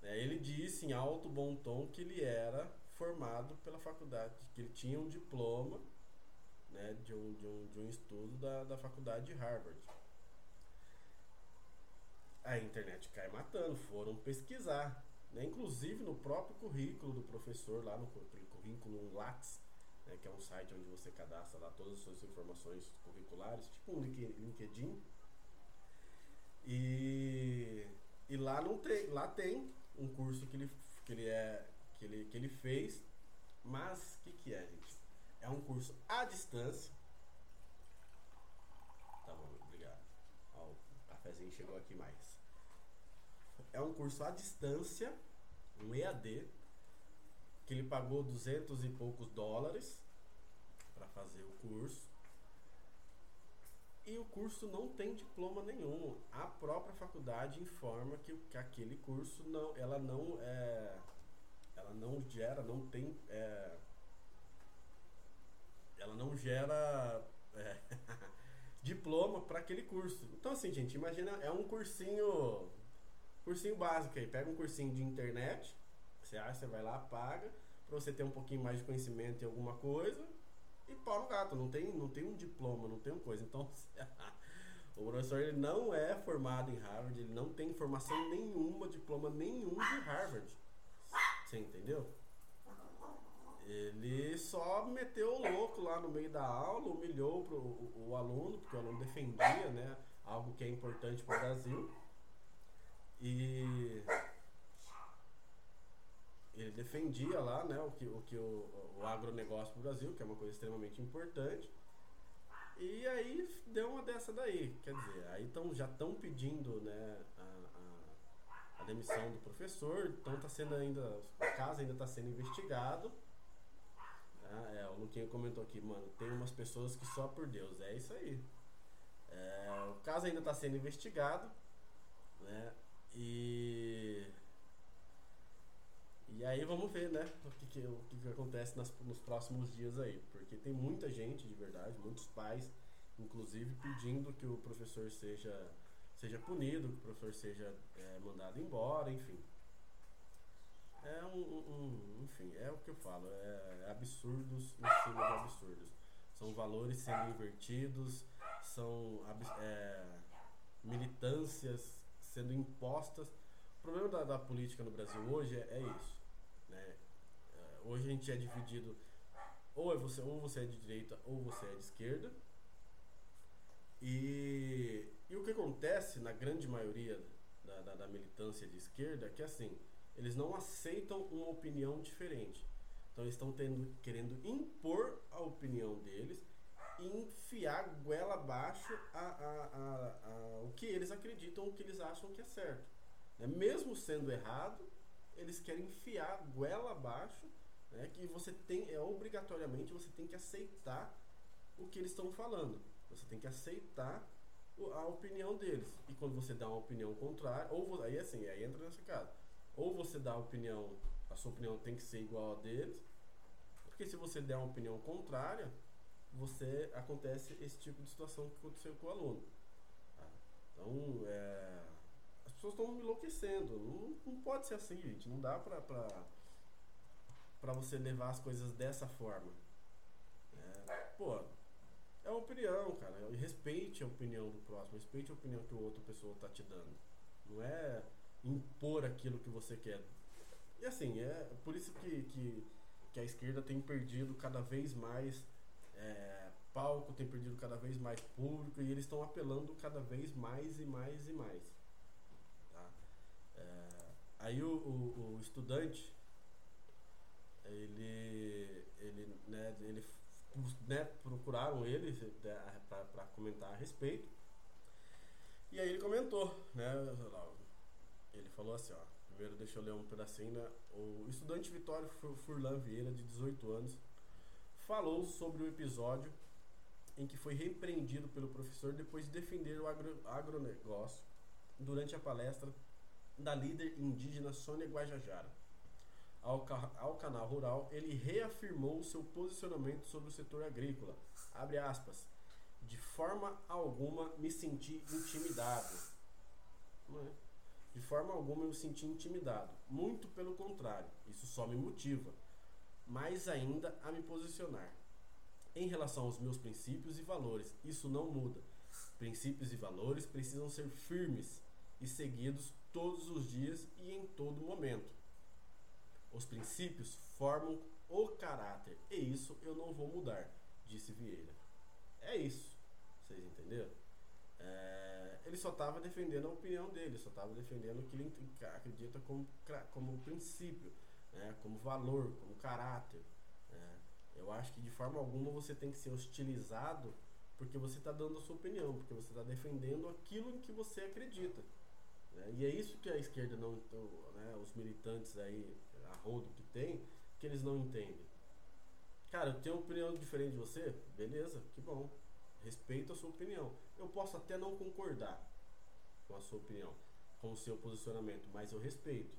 É, ele disse em alto bom tom que ele era formado pela faculdade, que ele tinha um diploma né, de, um, de, um, de um estudo da, da faculdade de Harvard. A internet cai matando, foram pesquisar. Né, inclusive no próprio currículo do professor, lá no currículo Lattes, né, que é um site onde você cadastra lá todas as suas informações curriculares, tipo um LinkedIn. E, e lá não tem, lá tem um curso que ele, que ele é que ele, que ele fez, mas o que, que é, gente? É um curso à distância. Tá bom, obrigado. Ó, o cafezinho chegou aqui mais. É um curso à distância, um EAD, que ele pagou duzentos e poucos dólares para fazer o curso. E o curso não tem diploma nenhum. A própria faculdade informa que, que aquele curso não, ela não é, ela não gera, não tem, é, ela não gera é, diploma para aquele curso. Então assim, gente, imagina é um cursinho, cursinho básico aí. Pega um cursinho de internet você acha, você vai lá, paga, para você ter um pouquinho mais de conhecimento em alguma coisa e pau no gato. Não tem, não tem um diploma, não tem uma coisa. Então, o professor ele não é formado em Harvard, ele não tem formação nenhuma, diploma nenhum de Harvard. Você entendeu? Ele só meteu o louco lá no meio da aula, humilhou pro, o, o aluno, porque o aluno defendia né, algo que é importante para o Brasil. E ele defendia lá né, o que o, que o, o agronegócio para o Brasil, que é uma coisa extremamente importante. E aí deu uma dessa daí. Quer dizer, aí tão, já estão pedindo né, a, a, a, demissão do professor, então está sendo ainda. O caso ainda está sendo investigado. Ah, é, o Luquinha comentou aqui, mano, tem umas pessoas que só por Deus. É isso aí. É, o caso ainda está sendo investigado. Né? E e aí vamos ver, né, o que, que, o que, que acontece nas, nos próximos dias aí. Porque tem muita gente, de verdade, muitos pais, inclusive, pedindo que o professor seja, seja punido, que o professor seja é, mandado embora, enfim. É um, um, Enfim, é o que eu falo, é, absurdos em cima de absurdos. São valores sendo invertidos, são é, militâncias sendo impostas. O problema da, da política no Brasil hoje é, é isso hoje a gente é dividido ou é você ou você é de direita ou você é de esquerda. E, e o que acontece na grande maioria da, da, da militância de esquerda é que assim, eles não aceitam uma opinião diferente. Então eles estão tendo, querendo impor a opinião deles e enfiar goela abaixo a, a, a, a, o que eles acreditam, o que eles acham que é certo. Né? Mesmo sendo errado, eles querem enfiar goela abaixo né? que você tem, é obrigatoriamente você tem que aceitar o que eles estão falando. Você tem que aceitar a opinião deles. E quando você dá uma opinião contrária, ou aí assim, aí entra nessa casa. Ou você dá a opinião, a sua opinião tem que ser igual a deles, porque se você der uma opinião contrária, você acontece esse tipo de situação que aconteceu com o aluno. Tá? Então, é, as pessoas estão enlouquecendo. Não, não pode ser assim, gente. Não dá pra, pra, pra você levar as coisas dessa forma. É, pô, é uma opinião, cara. Respeite a opinião do próximo, respeite a opinião que a outra pessoa está te dando. Não é impor aquilo que você quer. E assim, é por isso que, que, que a esquerda tem perdido cada vez mais é, palco, tem perdido cada vez mais público e eles estão apelando cada vez mais e mais e mais. Tá? É, aí o, o, o, estudante, ele, ele, né, ele né, procuraram ele né, para comentar a respeito. E aí ele comentou, né? Ele falou assim, ó. Primeiro deixa eu ler um pedacinho, né? O estudante Vitório Furlan Vieira, de 18 anos, falou sobre o episódio em que foi repreendido pelo professor depois de defender o agro, agronegócio durante a palestra da líder indígena Sônia Guajajara ao, ao canal rural, ele reafirmou seu posicionamento sobre o setor agrícola. Abre aspas. De forma alguma me senti intimidado. É? De forma alguma eu me senti intimidado. Muito pelo contrário, isso só me motiva. Mais ainda a me posicionar. Em relação aos meus princípios e valores, isso não muda. Princípios e valores precisam ser firmes e seguidos todos os dias e em todo momento. Os princípios formam o caráter. E isso eu não vou mudar, disse Vieira. É isso. Vocês entenderam? É, ele só estava defendendo a opinião dele, só estava defendendo o que ele acredita como, como princípio, né, como valor, como caráter. Né. Eu acho que de forma alguma você tem que ser hostilizado porque você está dando a sua opinião, porque você está defendendo aquilo em que você acredita. Né? E é isso que a esquerda não. Né, os militantes aí rodo que tem, que eles não entendem. Cara, eu tenho uma opinião diferente de você? Beleza, que bom. Respeito a sua opinião. Eu posso até não concordar com a sua opinião, com o seu posicionamento, mas eu respeito.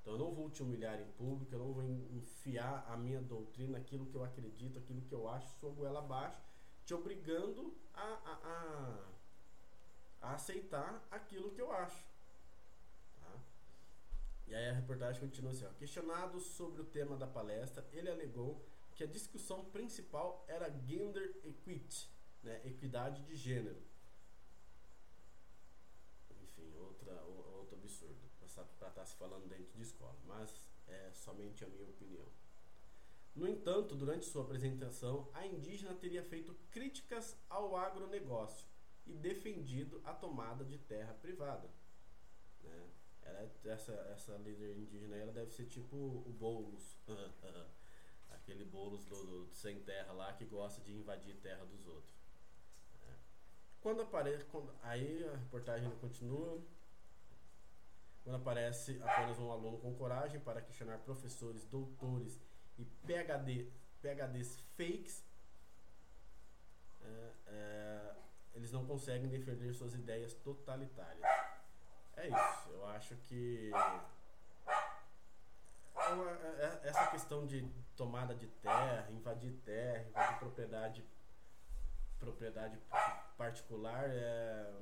Então eu não vou te humilhar em público, eu não vou enfiar a minha doutrina, aquilo que eu acredito, aquilo que eu acho, sua goela abaixo, te obrigando a, a, a, a aceitar aquilo que eu acho. E aí a reportagem continua assim: ó, questionado sobre o tema da palestra, ele alegou que a discussão principal era gender equity, né, equidade de gênero. Enfim, outra, outro absurdo para estar tá se falando dentro de escola, mas é somente a minha opinião. No entanto, durante sua apresentação, a indígena teria feito críticas ao agronegócio e defendido a tomada de terra privada. Né? Ela, é, essa, essa líder indígena ela deve ser tipo o Boulos. Aquele Boulos do, do, sem terra lá que gosta de invadir terra dos outros. É. Quando aparece. Quando, aí a reportagem continua. Quando aparece apenas um aluno com coragem para questionar professores, doutores e PhD, PhDs fakes, é, é, eles não conseguem defender suas ideias totalitárias. É isso. Eu acho que é é, é, essa questão de tomada de terra, invadir terra, invadir propriedade, propriedade particular é,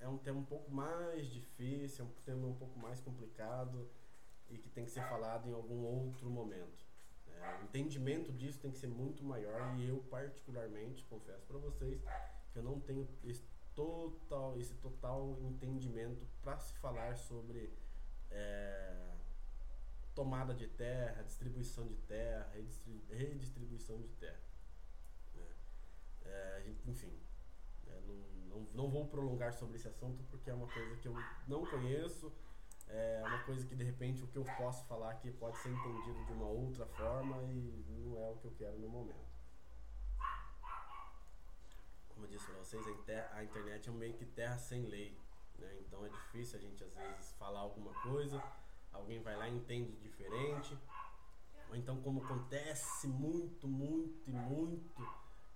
é um tema um pouco mais difícil, é um tema um pouco mais complicado e que tem que ser falado em algum outro momento. É, o entendimento disso tem que ser muito maior e eu particularmente confesso para vocês eu não tenho esse total, esse total entendimento para se falar sobre é, tomada de terra, distribuição de terra, redistribuição de terra. Né? É, enfim, é, não, não, não vou prolongar sobre esse assunto porque é uma coisa que eu não conheço, é uma coisa que de repente o que eu posso falar aqui pode ser entendido de uma outra forma e não é o que eu quero no momento. Como eu disse para vocês, a internet é meio que terra sem lei. Né? Então é difícil a gente às vezes falar alguma coisa, alguém vai lá e entende diferente. Ou então como acontece muito, muito e muito,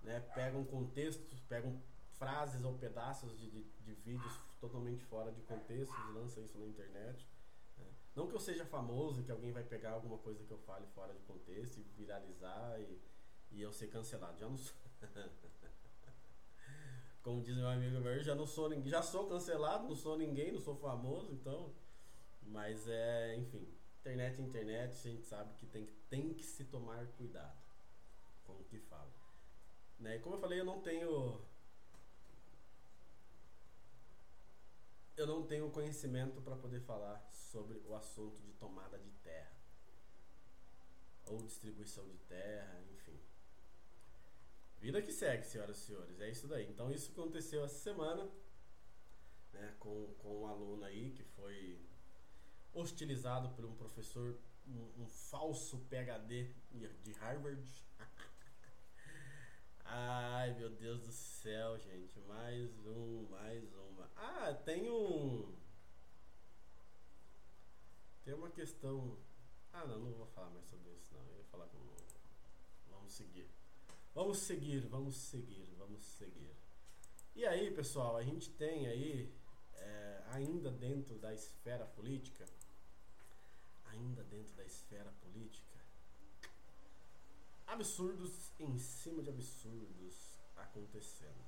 né? pegam contextos, pegam frases ou pedaços de, de, de vídeos totalmente fora de contexto e lançam isso na internet. Né? Não que eu seja famoso, que alguém vai pegar alguma coisa que eu fale fora de contexto e viralizar e, e eu ser cancelado. Já não sou. como diz meu amigo meu, já não sou ninguém, já sou cancelado, não sou ninguém, não sou famoso, então. Mas é, enfim, internet é internet, a gente sabe que tem, tem que se tomar cuidado com o que fala. Né? E como eu falei, eu não tenho. Eu não tenho conhecimento para poder falar sobre o assunto de tomada de terra ou distribuição de terra, enfim. Vida que segue, senhoras e senhores. É isso daí. Então isso aconteceu essa semana, né, com, com um aluno aí que foi hostilizado por um professor, um, um falso PhD de Harvard. Ai meu Deus do céu, gente. Mais um, mais uma. Ah, tem um. Tem uma questão. Ah, não, não vou falar mais sobre isso, não. Eu ia falar com. Vamos seguir. Vamos seguir, vamos seguir, vamos seguir. E aí, pessoal, a gente tem aí, é, ainda dentro da esfera política, ainda dentro da esfera política, absurdos em cima de absurdos acontecendo.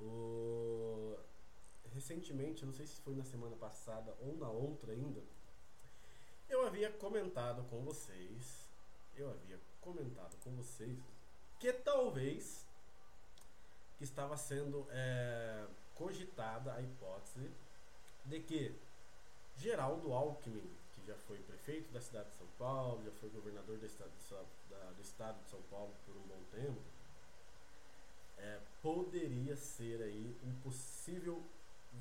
O... Recentemente, não sei se foi na semana passada ou na outra ainda, eu havia comentado com vocês eu havia comentado com vocês que talvez estava sendo é, cogitada a hipótese de que Geraldo Alckmin, que já foi prefeito da cidade de São Paulo, já foi governador do estado de, da, do estado de São Paulo por um bom tempo, é, poderia ser aí um possível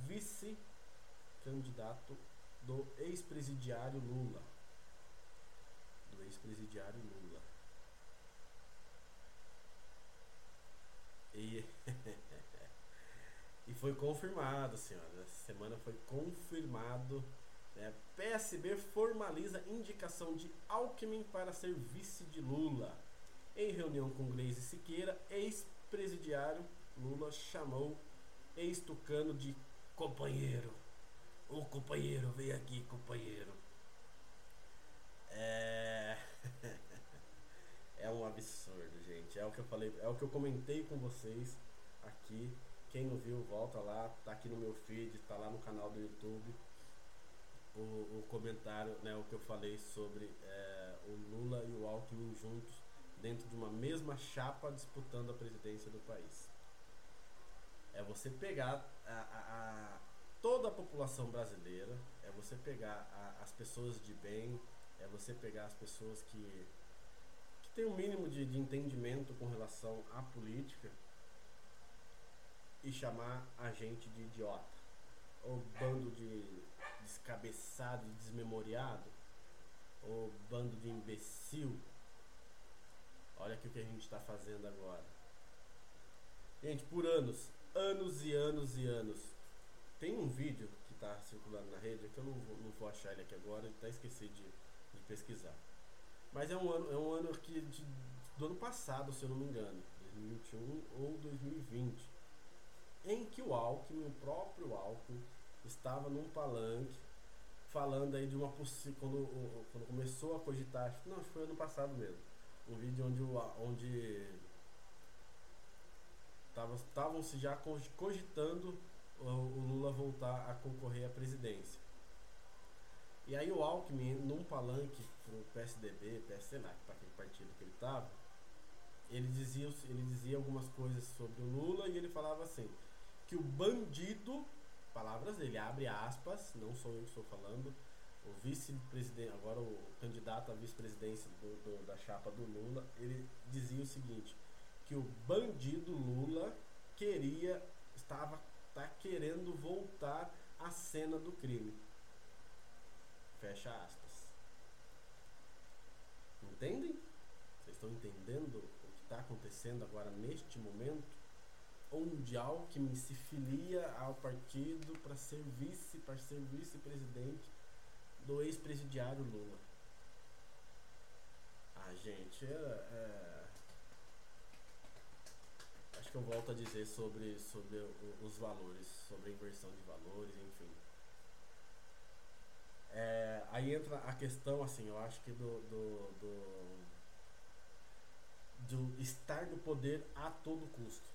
vice-candidato do ex-presidiário Lula do ex-presidiário Lula. E, e foi confirmado, senhora. Essa semana foi confirmado. Né? PSB formaliza indicação de Alckmin para ser vice de Lula. Em reunião com Gleisi Siqueira, ex-presidiário, Lula chamou ex-tucano de companheiro. Ô companheiro, vem aqui, companheiro. É. é um absurdo, gente. É o que eu falei, é o que eu comentei com vocês aqui. Quem não viu, volta lá, tá aqui no meu feed, tá lá no canal do YouTube. O, o comentário, né, o que eu falei sobre é, o Lula e o Alckmin juntos dentro de uma mesma chapa disputando a presidência do país. É você pegar a, a, a toda a população brasileira, é você pegar a, as pessoas de bem, é você pegar as pessoas que, que têm um mínimo de, de entendimento com relação à política e chamar a gente de idiota. Ou bando de descabeçado desmemoriado. Ou bando de imbecil. Olha aqui o que a gente está fazendo agora. Gente, por anos, anos e anos e anos. Tem um vídeo que está circulando na rede, que eu não vou, não vou achar ele aqui agora, até esqueci de pesquisar. Mas é um ano, é um ano que de, do ano passado, se eu não me engano, 2021 ou 2020, em que o Alckmin, o próprio Alckmin, estava num palanque falando aí de uma possível. Quando, quando começou a cogitar, acho que não, foi ano passado mesmo. Um vídeo onde onde estavam se já cogitando o, o Lula voltar a concorrer à presidência. E aí o Alckmin, num palanque pro PSDB, PSC, para aquele partido que ele estava, ele dizia, ele dizia algumas coisas sobre o Lula e ele falava assim, que o bandido palavras dele, abre aspas, não sou eu que estou falando, o vice-presidente, agora o candidato à vice-presidência da chapa do Lula, ele dizia o seguinte, que o bandido Lula queria, estava tá querendo voltar à cena do crime. Fecha aspas. Entendem? Vocês estão entendendo o que está acontecendo agora neste momento? Onde Alckmin se filia ao partido para ser vice, para ser vice-presidente do ex-presidiário Lula. Ah, gente, é, é, acho que eu volto a dizer sobre, sobre os valores, sobre a inversão de valores, enfim. É, aí entra a questão, assim, eu acho que do, do, do, do estar no poder a todo custo.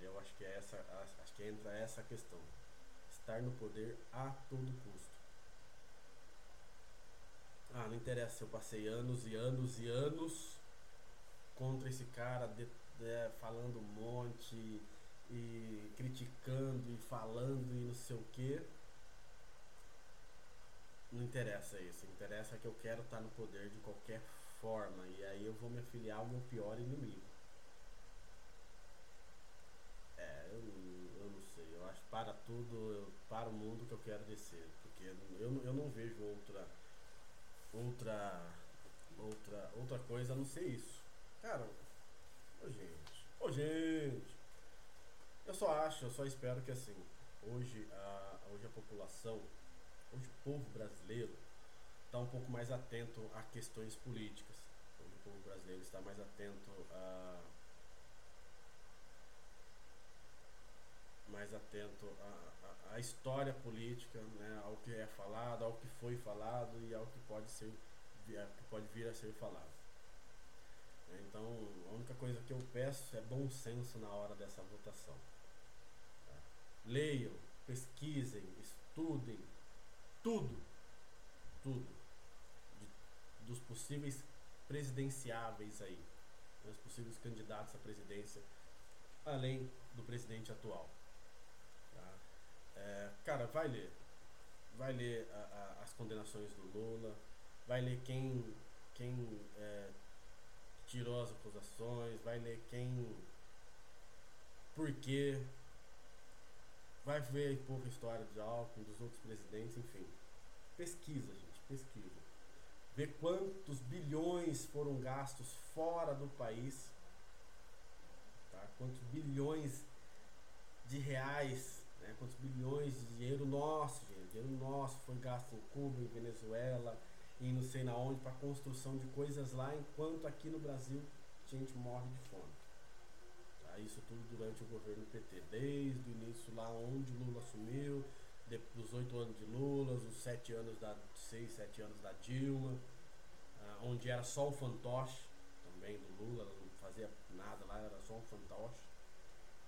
Eu acho que é essa, acho que entra essa questão. Estar no poder a todo custo. Ah, não interessa eu passei anos e anos e anos contra esse cara, de, de, falando um monte e criticando e falando e não sei o que. Não interessa isso, interessa que eu quero estar no poder de qualquer forma e aí eu vou me afiliar ao meu pior inimigo. É, eu, eu não sei, eu acho para tudo, para o mundo que eu quero descer, porque eu, eu não vejo outra outra outra outra coisa a não ser isso. Cara, ô gente, ô gente, eu só acho, eu só espero que assim, hoje a, hoje a população, o povo brasileiro está um pouco mais atento a questões políticas. Hoje o povo brasileiro está mais atento a mais atento à, à, história política, né, ao que é falado, ao que foi falado e ao que pode ser que pode vir a ser falado. Então, a única coisa que eu peço é bom senso na hora dessa votação. Tá? Leiam, pesquisem, estudem tudo, tudo de, dos possíveis presidenciáveis aí, dos possíveis candidatos à presidência, além do presidente atual. É, cara, vai ler. Vai ler a, a, as condenações do Lula, vai ler quem, quem é, tirou as acusações, vai ler quem. Por quê. Vai ver um pouco a história de Alckmin, dos outros presidentes, enfim. Pesquisa, gente, pesquisa. Ver quantos bilhões foram gastos fora do país. Tá? Quantos bilhões de reais né? Quantos bilhões de dinheiro nosso, gente, dinheiro nosso foi gasto em Cuba, em Venezuela, e não sei na onde, para construção de coisas lá, enquanto aqui no Brasil a gente morre de fome. Isso tudo durante o governo PT, desde o início lá onde Lula assumiu, dos oito anos de Lula, os sete anos da seis, sete anos da Dilma, ah, onde era só o fantoche também do Lula, não fazia nada lá, era só um fantoche.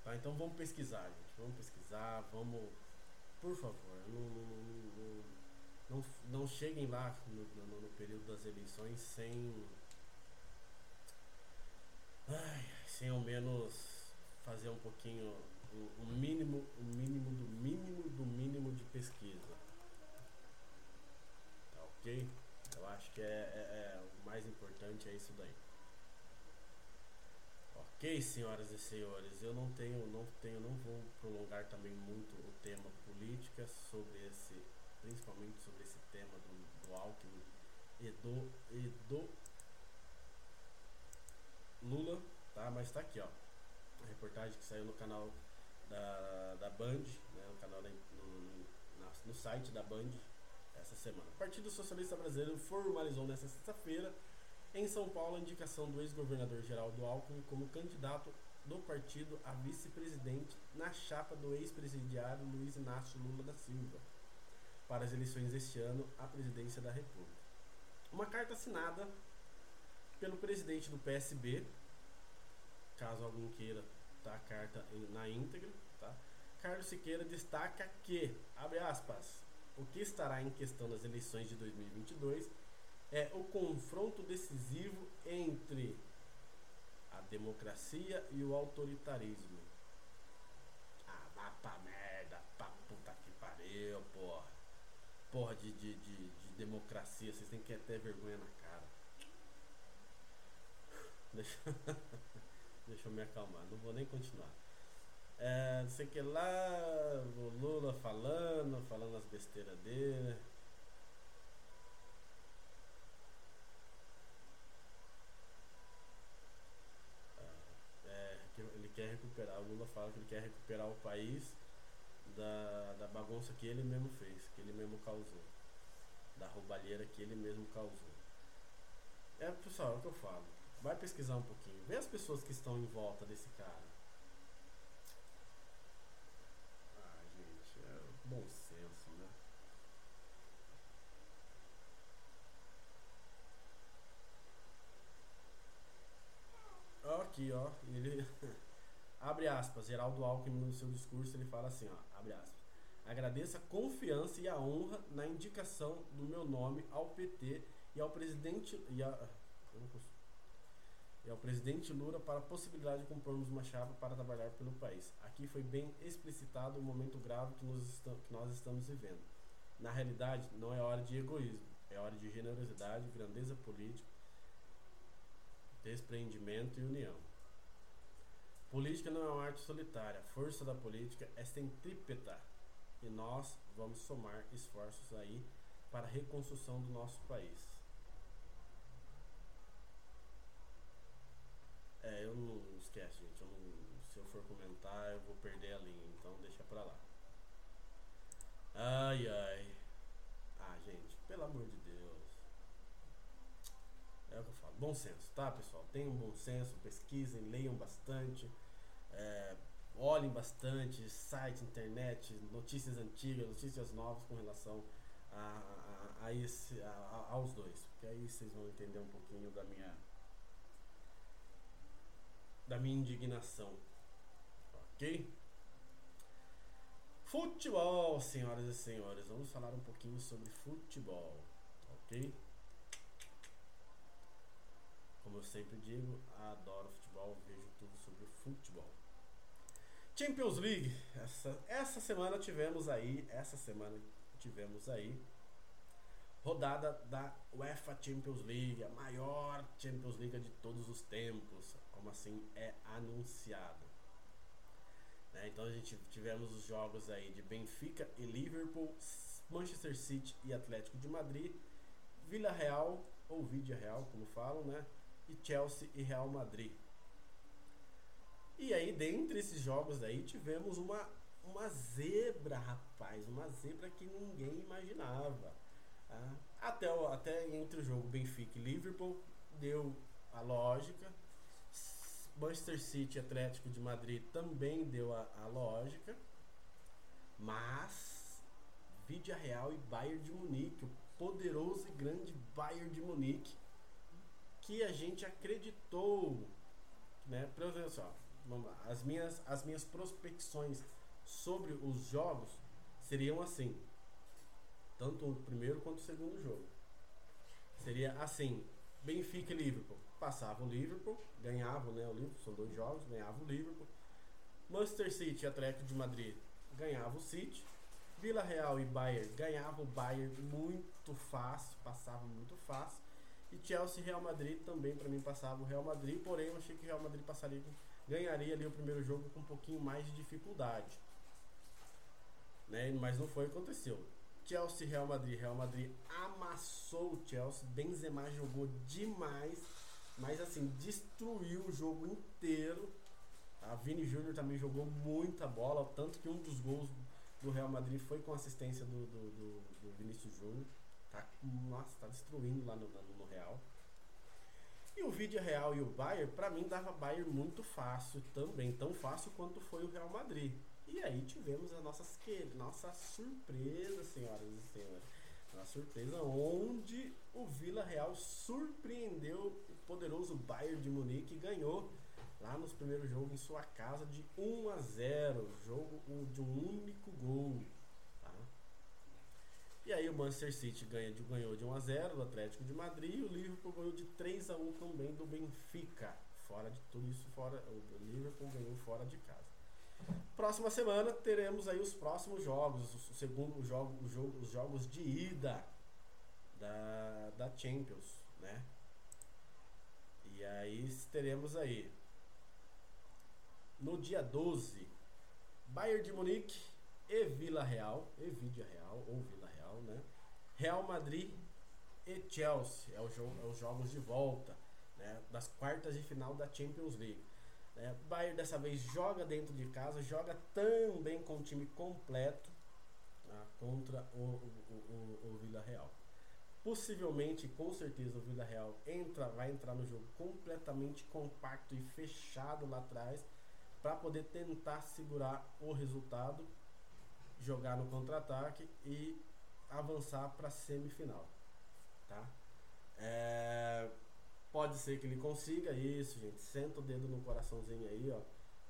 Tá? Então vamos pesquisar, gente. Vamos pesquisar, vamos. Por favor, não, não, não, não cheguem lá no, no, no, período das eleições sem. Ai, sem ao menos fazer um pouquinho. O, mínimo, o mínimo do mínimo do mínimo de pesquisa. Tá ok? Eu acho que é, é, é o mais importante é isso daí. Ok, senhoras e senhores, eu não tenho, não tenho, não vou prolongar também muito o tema política sobre esse, principalmente sobre esse tema do, do Alckmin e do, e do Lula, tá? Mas tá aqui, ó, reportagem que saiu no canal da, da Band, né, no canal da, no, no site da Band essa semana. O Partido Socialista Brasileiro formalizou nesta sexta-feira em São Paulo, a indicação do ex-governador Geraldo Alckmin como candidato do partido a vice-presidente na chapa do ex-presidiário Luiz Inácio Lula da Silva para as eleições deste ano à presidência da República. Uma carta assinada pelo presidente do PSB, caso alguém queira tá, a carta na íntegra, tá? Carlos Siqueira destaca que, abre aspas, o que estará em questão nas eleições de 2022 é o confronto decisivo entre a democracia e o autoritarismo. Ah, vá pra merda. pariu, porra. Porra de, de, de, de democracia, vocês têm que ter vergonha na cara. Deixa, deixa eu me acalmar, não vou nem continuar. É, não sei que lá, o Lula falando, falando as besteiras dele. quer recuperar, o Lula fala que ele quer recuperar o país da, da bagunça que ele mesmo fez, que ele mesmo causou. Da roubalheira que ele mesmo causou. É, pessoal, é o que eu falo. Vai pesquisar um pouquinho. Vê as pessoas que estão em volta desse cara. Ah, gente, é bom senso, né? Aqui, ó. Ele. Abre aspas, Geraldo Alckmin no seu discurso ele fala assim, ó, abre aspas. Agradeço a confiança e a honra na indicação do meu nome ao PT e ao presidente e, a, e ao presidente Lula para a possibilidade de comprarmos uma chave para trabalhar pelo país. Aqui foi bem explicitado o momento grave que, que nós estamos vivendo. Na realidade, não é hora de egoísmo, é hora de generosidade, grandeza política, despreendimento e união. Política não é uma arte solitária. A força da política é centrípeta. E nós vamos somar esforços aí para a reconstrução do nosso país. É, eu não esquece, gente. Eu não, se eu for comentar, eu vou perder a linha. Então deixa pra lá. Ai, ai. Ah, gente, pelo amor de Deus. É o que eu falo. Bom senso, tá, pessoal? Tenham bom senso, pesquisem, leiam bastante, é, olhem bastante, site, internet, notícias antigas, notícias novas com relação a, a, a esse, a, aos dois. Porque aí vocês vão entender um pouquinho da minha da minha indignação. Ok? Futebol, senhoras e senhores. Vamos falar um pouquinho sobre futebol. Ok? Como eu sempre digo, adoro futebol, vejo tudo sobre futebol. Champions League. Essa, essa semana tivemos aí, essa semana tivemos aí rodada da UEFA Champions League, a maior Champions League de todos os tempos, como assim é anunciado. Né? Então a gente tivemos os jogos aí de Benfica e Liverpool, Manchester City e Atlético de Madrid, Vila Real ou Vidia Real, como falam, né? e Chelsea e Real Madrid. E aí, dentre esses jogos aí, tivemos uma, uma zebra, rapaz. Uma zebra que ninguém imaginava. Tá? Até, até entre o jogo Benfica e Liverpool, deu a lógica. Manchester City Atlético de Madrid também deu a, a lógica. Mas, Vidia Real e Bayern de Munique, o poderoso e grande Bayern de Munique que a gente acreditou, né? Por exemplo, só, as minhas, as minhas prospecções sobre os jogos seriam assim, tanto o primeiro quanto o segundo jogo. Seria assim, Benfica e Liverpool. Passava o Liverpool, ganhava né, o Liverpool, são dois jogos, ganhava o Liverpool. Manchester City e Atlético de Madrid ganhava o City. Vila Real e Bayern ganhava o Bayern muito fácil, passava muito fácil. E Chelsea e Real Madrid também para mim passava o Real Madrid, porém eu achei que o Real Madrid passaria ganharia ali o primeiro jogo com um pouquinho mais de dificuldade. Né? Mas não foi o que aconteceu. Chelsea Real Madrid, Real Madrid amassou o Chelsea, Benzema jogou demais, mas assim, destruiu o jogo inteiro. A Vini Júnior também jogou muita bola, tanto que um dos gols do Real Madrid foi com assistência do, do, do, do Vinícius Júnior. Tá, nossa, tá destruindo lá no, no, no Real. E o Vídeo Real e o Bayern, para mim, dava Bayern muito fácil também, tão fácil quanto foi o Real Madrid. E aí tivemos a nossa, nossa surpresa, senhoras e senhores. Uma surpresa onde o Vila Real surpreendeu poderoso Bayern de Munique ganhou lá nos primeiros jogos em sua casa de 1 a 0, jogo de um único gol. E aí o Manchester City ganha de, ganhou de 1 a 0 do Atlético de Madrid e o Liverpool ganhou de 3 a 1 também do Benfica. Fora de tudo isso, fora o Liverpool ganhou fora de casa. Próxima semana teremos aí os próximos jogos, o segundo jogo, o jogo, os jogos de ida da, da Champions? E aí teremos aí no dia 12 Bayern de Munique e Vila Real, e Vidia Real ou Vila Real, né? Real Madrid e Chelsea, é, o jogo, é os jogos de volta, né? Das quartas de final da Champions League. É, Bayern dessa vez joga dentro de casa, joga também com o time completo tá, contra o, o, o, o Vila Real. Possivelmente, com certeza, o Vila Real entra, vai entrar no jogo completamente compacto e fechado lá atrás para poder tentar segurar o resultado, jogar no contra-ataque e avançar para a semifinal. Tá? É Pode ser que ele consiga isso, gente. Senta o dedo no coraçãozinho aí, ó.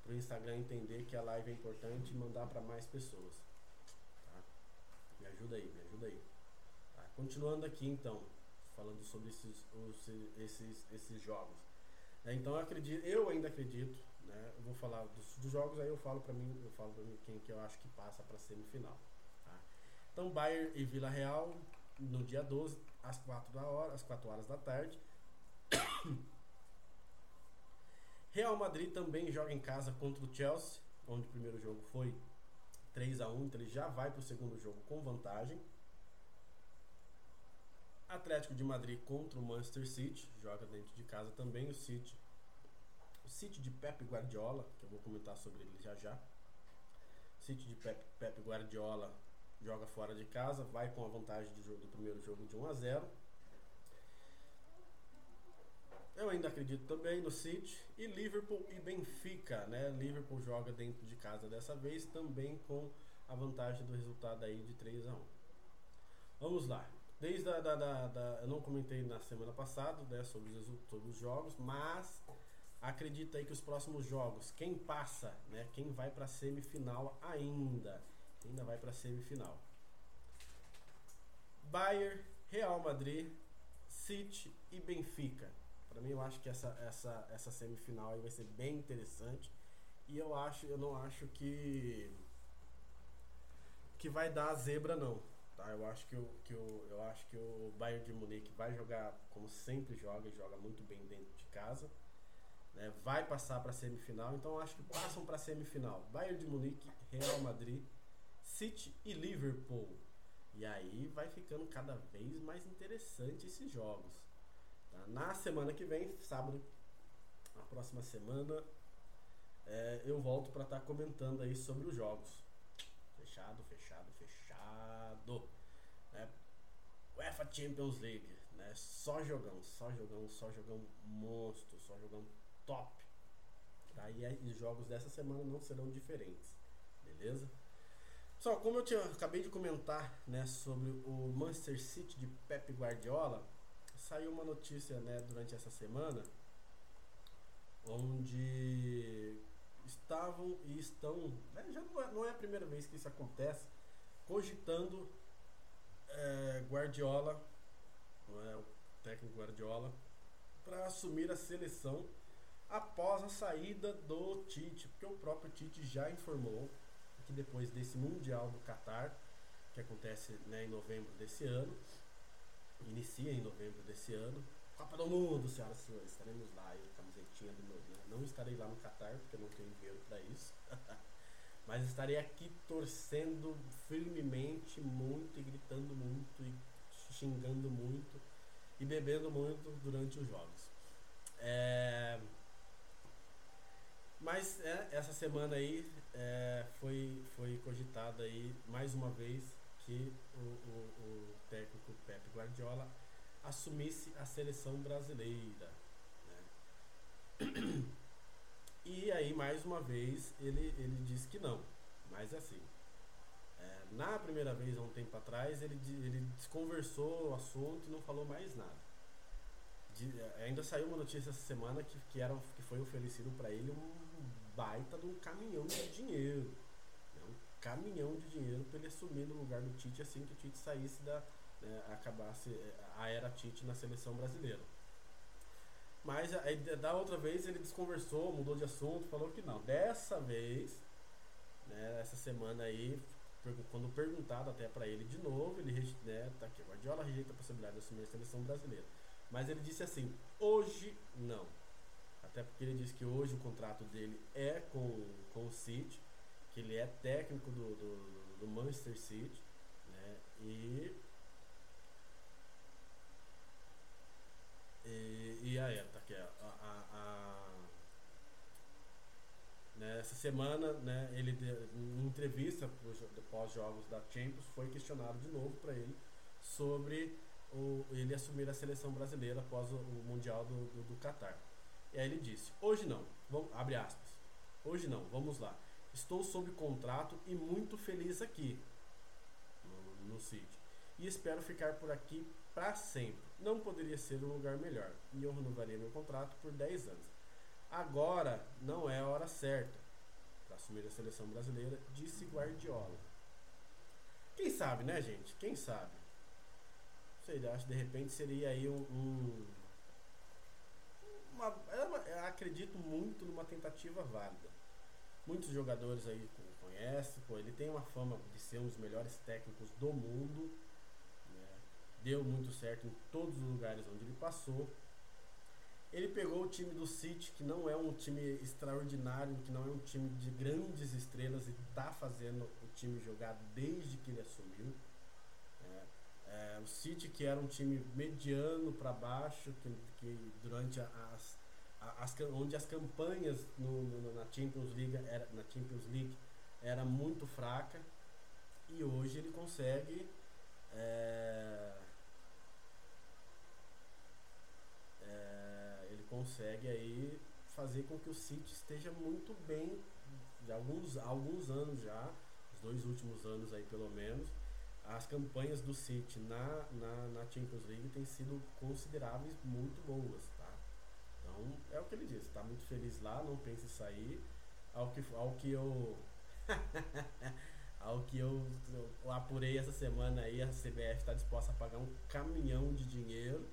Pro Instagram entender que a live é importante e mandar para mais pessoas. Tá? Me ajuda aí, me ajuda aí. Continuando aqui então, falando sobre esses, os, esses, esses jogos. É, então eu acredito, eu ainda acredito, né? Eu vou falar dos, dos jogos, aí eu falo para mim, eu falo para mim quem que eu acho que passa para semifinal. Tá? Então Bayern e Vila Real no dia 12, às 4 da hora, às 4 horas da tarde. Real Madrid também joga em casa contra o Chelsea, onde o primeiro jogo foi 3 a 1 então ele já vai para o segundo jogo com vantagem. Atlético de Madrid contra o Manchester City, joga dentro de casa também o City. O City de Pep Guardiola, que eu vou comentar sobre ele já já. City de Pep, Pep Guardiola joga fora de casa, vai com a vantagem de jogo do primeiro jogo de 1 a 0. Eu ainda acredito também no City e Liverpool e Benfica, né? Liverpool joga dentro de casa dessa vez também com a vantagem do resultado aí de 3 a 1. Vamos lá. Desde a, da, da, da, eu não comentei na semana passada né, sobre, os, sobre os jogos, mas acredita aí que os próximos jogos, quem passa, né, quem vai para semifinal ainda, ainda vai para semifinal. Bayern, Real Madrid, City e Benfica. Para mim, eu acho que essa, essa, essa semifinal aí vai ser bem interessante. E eu acho, eu não acho que que vai dar a zebra não. Tá? Eu acho que o, que o, eu acho que o Bayern de Munique vai jogar como sempre joga e joga muito bem dentro de casa. Né? Vai passar para a semifinal, então acho que passam para a semifinal. Bayern de Munique, Real Madrid, City e Liverpool. E aí vai ficando cada vez mais interessante esses jogos. Tá? Na semana que vem, sábado, a próxima semana, é, eu volto para estar tá comentando aí sobre os jogos. Fechado, fechado, fechado. É, UEFA Champions League, né? Só jogão, só jogão, só jogão monstro, só jogão top. Tá? E, os jogos dessa semana não serão diferentes, beleza? Só como eu tinha, acabei de comentar né, sobre o Manchester City de Pep Guardiola, saiu uma notícia né, durante essa semana onde estavam e estão, né, já não é, não é, a primeira vez que isso acontece, cogitando é, Guardiola, é, o técnico Guardiola, para assumir a seleção após a saída do Tite, porque o próprio Tite já informou que depois desse Mundial do Catar, que acontece né, em novembro desse ano, inicia em novembro desse ano. Copa do Mundo, senhoras e senhores, estaremos lá, eu, camisetinha do meu. Não estarei lá no Qatar, porque eu não tenho dinheiro para isso. Mas estarei aqui torcendo firmemente, muito, e gritando muito, e xingando muito, e bebendo muito durante os jogos. É... Mas é, essa semana aí é, foi, foi cogitada aí mais uma vez que o, o, o técnico Pep Guardiola assumisse a seleção brasileira. Né? E aí, mais uma vez, ele, ele disse que não. Mas assim, é, na primeira vez, há um tempo atrás, ele, ele desconversou o assunto e não falou mais nada. De, é, ainda saiu uma notícia essa semana que, que, era, que foi oferecido para ele um baita de um caminhão de dinheiro caminhão de dinheiro para ele assumir no lugar do Tite assim que o Tite saísse da. Né, acabasse a era Tite na seleção brasileira. Mas aí, da outra vez ele desconversou, mudou de assunto, falou que não. Dessa vez né, essa semana aí, quando perguntado até para ele de novo, ele né, tá aqui, Guardiola rejeita a possibilidade de assumir a seleção brasileira. Mas ele disse assim: hoje não. Até porque ele disse que hoje o contrato dele é com, com o City, que ele é técnico do, do, do Manchester City, né? E E, e aí, tá aqui, a, a, a né, essa semana, né, ele em entrevista pós-jogos da Champions foi questionado de novo para ele sobre o, ele assumir a seleção brasileira após o, o Mundial do, do, do Qatar. E aí ele disse: Hoje não, vamos, abre aspas. Hoje não, vamos lá. Estou sob contrato e muito feliz aqui no, no City. E espero ficar por aqui para sempre. Não poderia ser um lugar melhor. E eu renovaria meu contrato por 10 anos. Agora não é a hora certa para assumir a seleção brasileira, disse Guardiola. Quem sabe, né, gente? Quem sabe? Sei, acho que de repente seria aí um. um uma, eu acredito muito numa tentativa válida. Muitos jogadores aí conhecem, pô, ele tem uma fama de ser um dos melhores técnicos do mundo deu muito certo em todos os lugares onde ele passou. Ele pegou o time do City, que não é um time extraordinário, que não é um time de grandes estrelas, e está fazendo o time jogar desde que ele assumiu. É, é, o City, que era um time mediano para baixo, que, que durante as, as, onde as campanhas no, no, na, Champions League era, na Champions League era muito fraca, e hoje ele consegue. É, consegue aí fazer com que o City esteja muito bem de alguns, alguns anos já, os dois últimos anos aí pelo menos. As campanhas do City na, na, na Champions League têm sido consideráveis, muito boas, tá? Então é o que ele disse, está muito feliz lá, não pense em sair. Ao que, ao que eu. ao que eu, eu apurei essa semana aí, a CBF está disposta a pagar um caminhão de dinheiro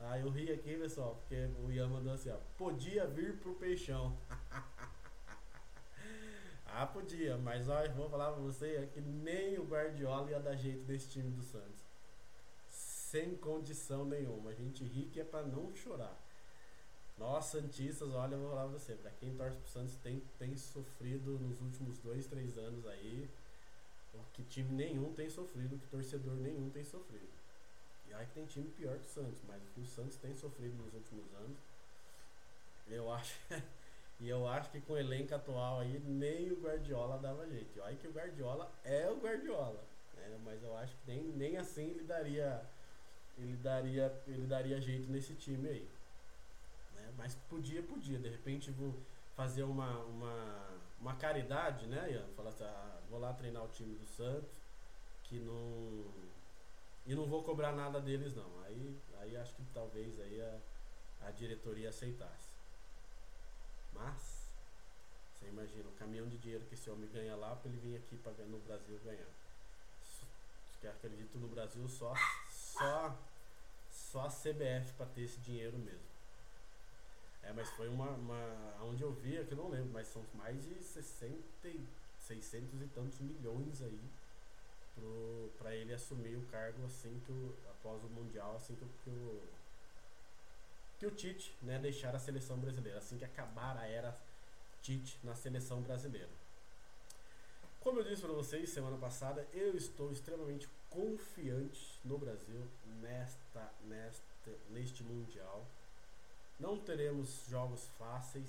ah, eu ri aqui, pessoal, porque o Ian mandou assim, ó. Podia vir pro peixão. ah, podia, mas ó, vou falar pra você é que nem o Guardiola ia dar jeito desse time do Santos. Sem condição nenhuma. A gente ri que é pra não chorar. Nós, Santistas, olha, eu vou falar pra você, pra quem torce pro Santos tem, tem sofrido nos últimos dois, três anos aí. Que time nenhum tem sofrido, que torcedor nenhum tem sofrido. Aí que tem time pior que o Santos, mas o que o Santos tem sofrido nos últimos anos, eu acho. e eu acho que com o elenco atual aí, nem o Guardiola dava jeito. Olha que o Guardiola é o Guardiola. Né? Mas eu acho que nem, nem assim ele daria. Ele daria, ele daria jeito nesse time aí. Né? Mas podia, podia. De repente vou fazer uma, uma, uma caridade, né, Ian? Falar assim, ah, vou lá treinar o time do Santos, que não e não vou cobrar nada deles não. Aí, aí acho que talvez aí a, a diretoria aceitasse. Mas, você imagina, o caminhão de dinheiro que esse homem ganha lá para ele vir aqui para no Brasil ganhar. Que acredito no Brasil só só só a CBF para ter esse dinheiro mesmo. É, mas foi uma, uma onde eu vi, é que eu não lembro, mas são mais de 60, 600 e tantos milhões aí para ele assumir o cargo assim que o, após o mundial assim que, que o que o Tite né deixar a seleção brasileira assim que acabar a era Tite na seleção brasileira. Como eu disse para vocês semana passada eu estou extremamente confiante no Brasil nesta nesta neste mundial. Não teremos jogos fáceis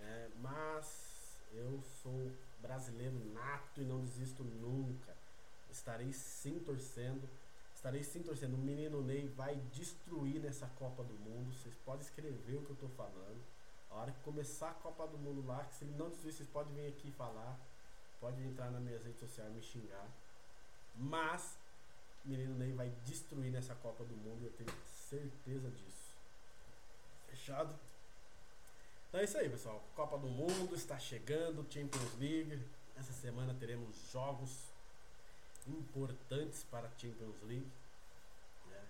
é, mas eu sou brasileiro nato e não desisto nunca Estarei sim torcendo. Estarei sim torcendo. O menino Ney vai destruir nessa Copa do Mundo. Vocês podem escrever o que eu estou falando. A hora que começar a Copa do Mundo lá, que se ele não destruir, vocês podem vir aqui falar. Pode entrar nas minhas redes sociais me xingar. Mas o menino Ney vai destruir nessa Copa do Mundo. Eu tenho certeza disso. Fechado? Então é isso aí, pessoal. Copa do Mundo está chegando, Champions League. Essa semana teremos jogos importantes para a Champions League. Né?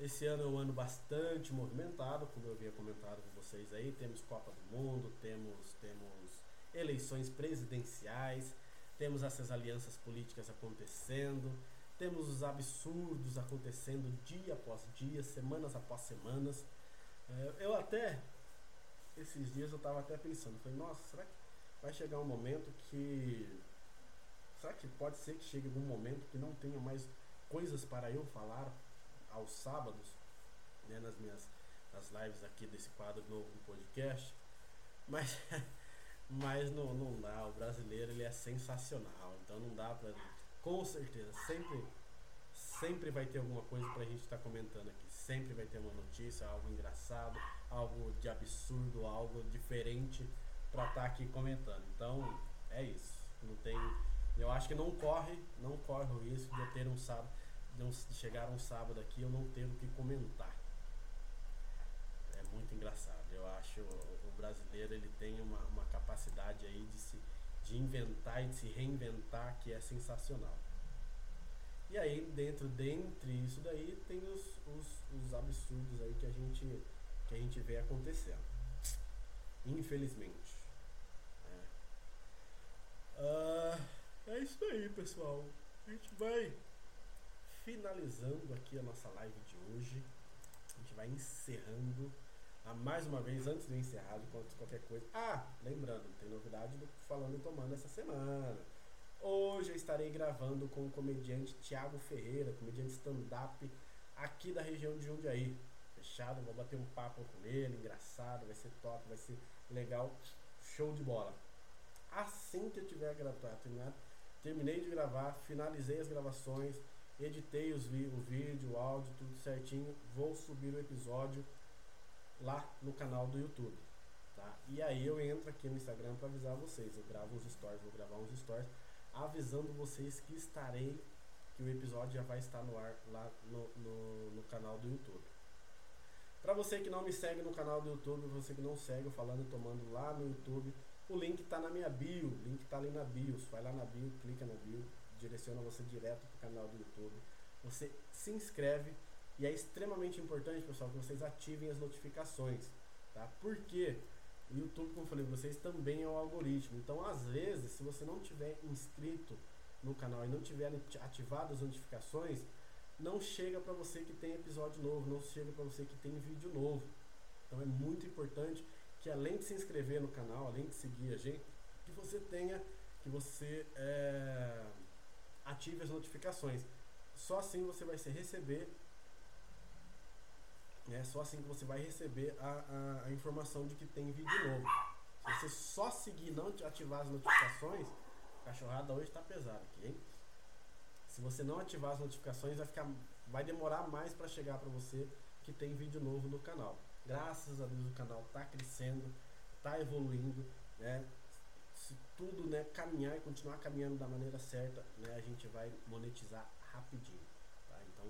Esse ano é um ano bastante movimentado, como eu havia comentado com vocês aí. Temos Copa do Mundo, temos, temos eleições presidenciais. temos essas alianças políticas acontecendo, temos os absurdos acontecendo dia após dia, semanas após semanas. É, eu até, esses dias eu estava até pensando, falei, nossa, será que vai chegar um momento que. Será que pode ser que chegue algum momento que não tenha mais coisas para eu falar aos sábados, né, nas minhas nas lives aqui desse quadro novo do podcast? Mas, mas não, não dá, o brasileiro ele é sensacional, então não dá para com certeza, sempre sempre vai ter alguma coisa pra gente estar tá comentando aqui. Sempre vai ter uma notícia, algo engraçado, algo de absurdo, algo diferente para estar tá aqui comentando. Então, é isso. Não tem, eu acho que não corre, não corre o risco de eu ter um sábado, de, chegar um sábado aqui eu não ter o que comentar. É muito engraçado. Eu acho o brasileiro ele tem uma, uma capacidade aí de se de inventar e de se reinventar que é sensacional. E aí, dentro dentre isso daí, tem os, os, os, absurdos aí que a gente que a gente vê acontecendo. Infelizmente. É, uh, é isso aí, pessoal. A gente vai finalizando aqui a nossa live de hoje. A gente vai encerrando ah, mais uma vez, antes de encerrar, de qualquer coisa. Ah, lembrando, tem novidade do Falando e Tomando essa semana. Hoje eu estarei gravando com o comediante Tiago Ferreira, comediante stand-up aqui da região de Jundiaí. Fechado? Vou bater um papo com ele, engraçado, vai ser top, vai ser legal, show de bola. Assim que eu tiver gravado, terminei de gravar, finalizei as gravações, editei os vi o vídeo, o áudio, tudo certinho, vou subir o episódio lá no canal do YouTube. Tá? E aí eu entro aqui no Instagram para avisar vocês. Eu gravo uns stories, vou gravar uns stories avisando vocês que estarei, que o episódio já vai estar no ar lá no, no, no canal do YouTube. Para você que não me segue no canal do YouTube, você que não segue o Falando e Tomando lá no YouTube, o link está na minha bio, o link está ali na bio. Vai lá na bio, clica na bio, direciona você direto para o canal do YouTube. Você se inscreve e é extremamente importante, pessoal, que vocês ativem as notificações, tá? Porque o YouTube, como eu falei, vocês também é um algoritmo. Então, às vezes, se você não tiver inscrito no canal e não tiver ativado as notificações, não chega para você que tem episódio novo, não chega para você que tem vídeo novo. Então, é muito importante que além de se inscrever no canal, além de seguir a gente, que você tenha, que você é, ative as notificações. Só assim você vai se receber é só assim que você vai receber a, a, a informação de que tem vídeo novo. Se você só seguir não ativar as notificações, cachorrada hoje está pesada aqui, hein? Se você não ativar as notificações, vai, ficar, vai demorar mais para chegar para você que tem vídeo novo no canal. Graças a Deus o canal está crescendo, está evoluindo, né? Se tudo né, caminhar e continuar caminhando da maneira certa, né, a gente vai monetizar rapidinho. Tá? Então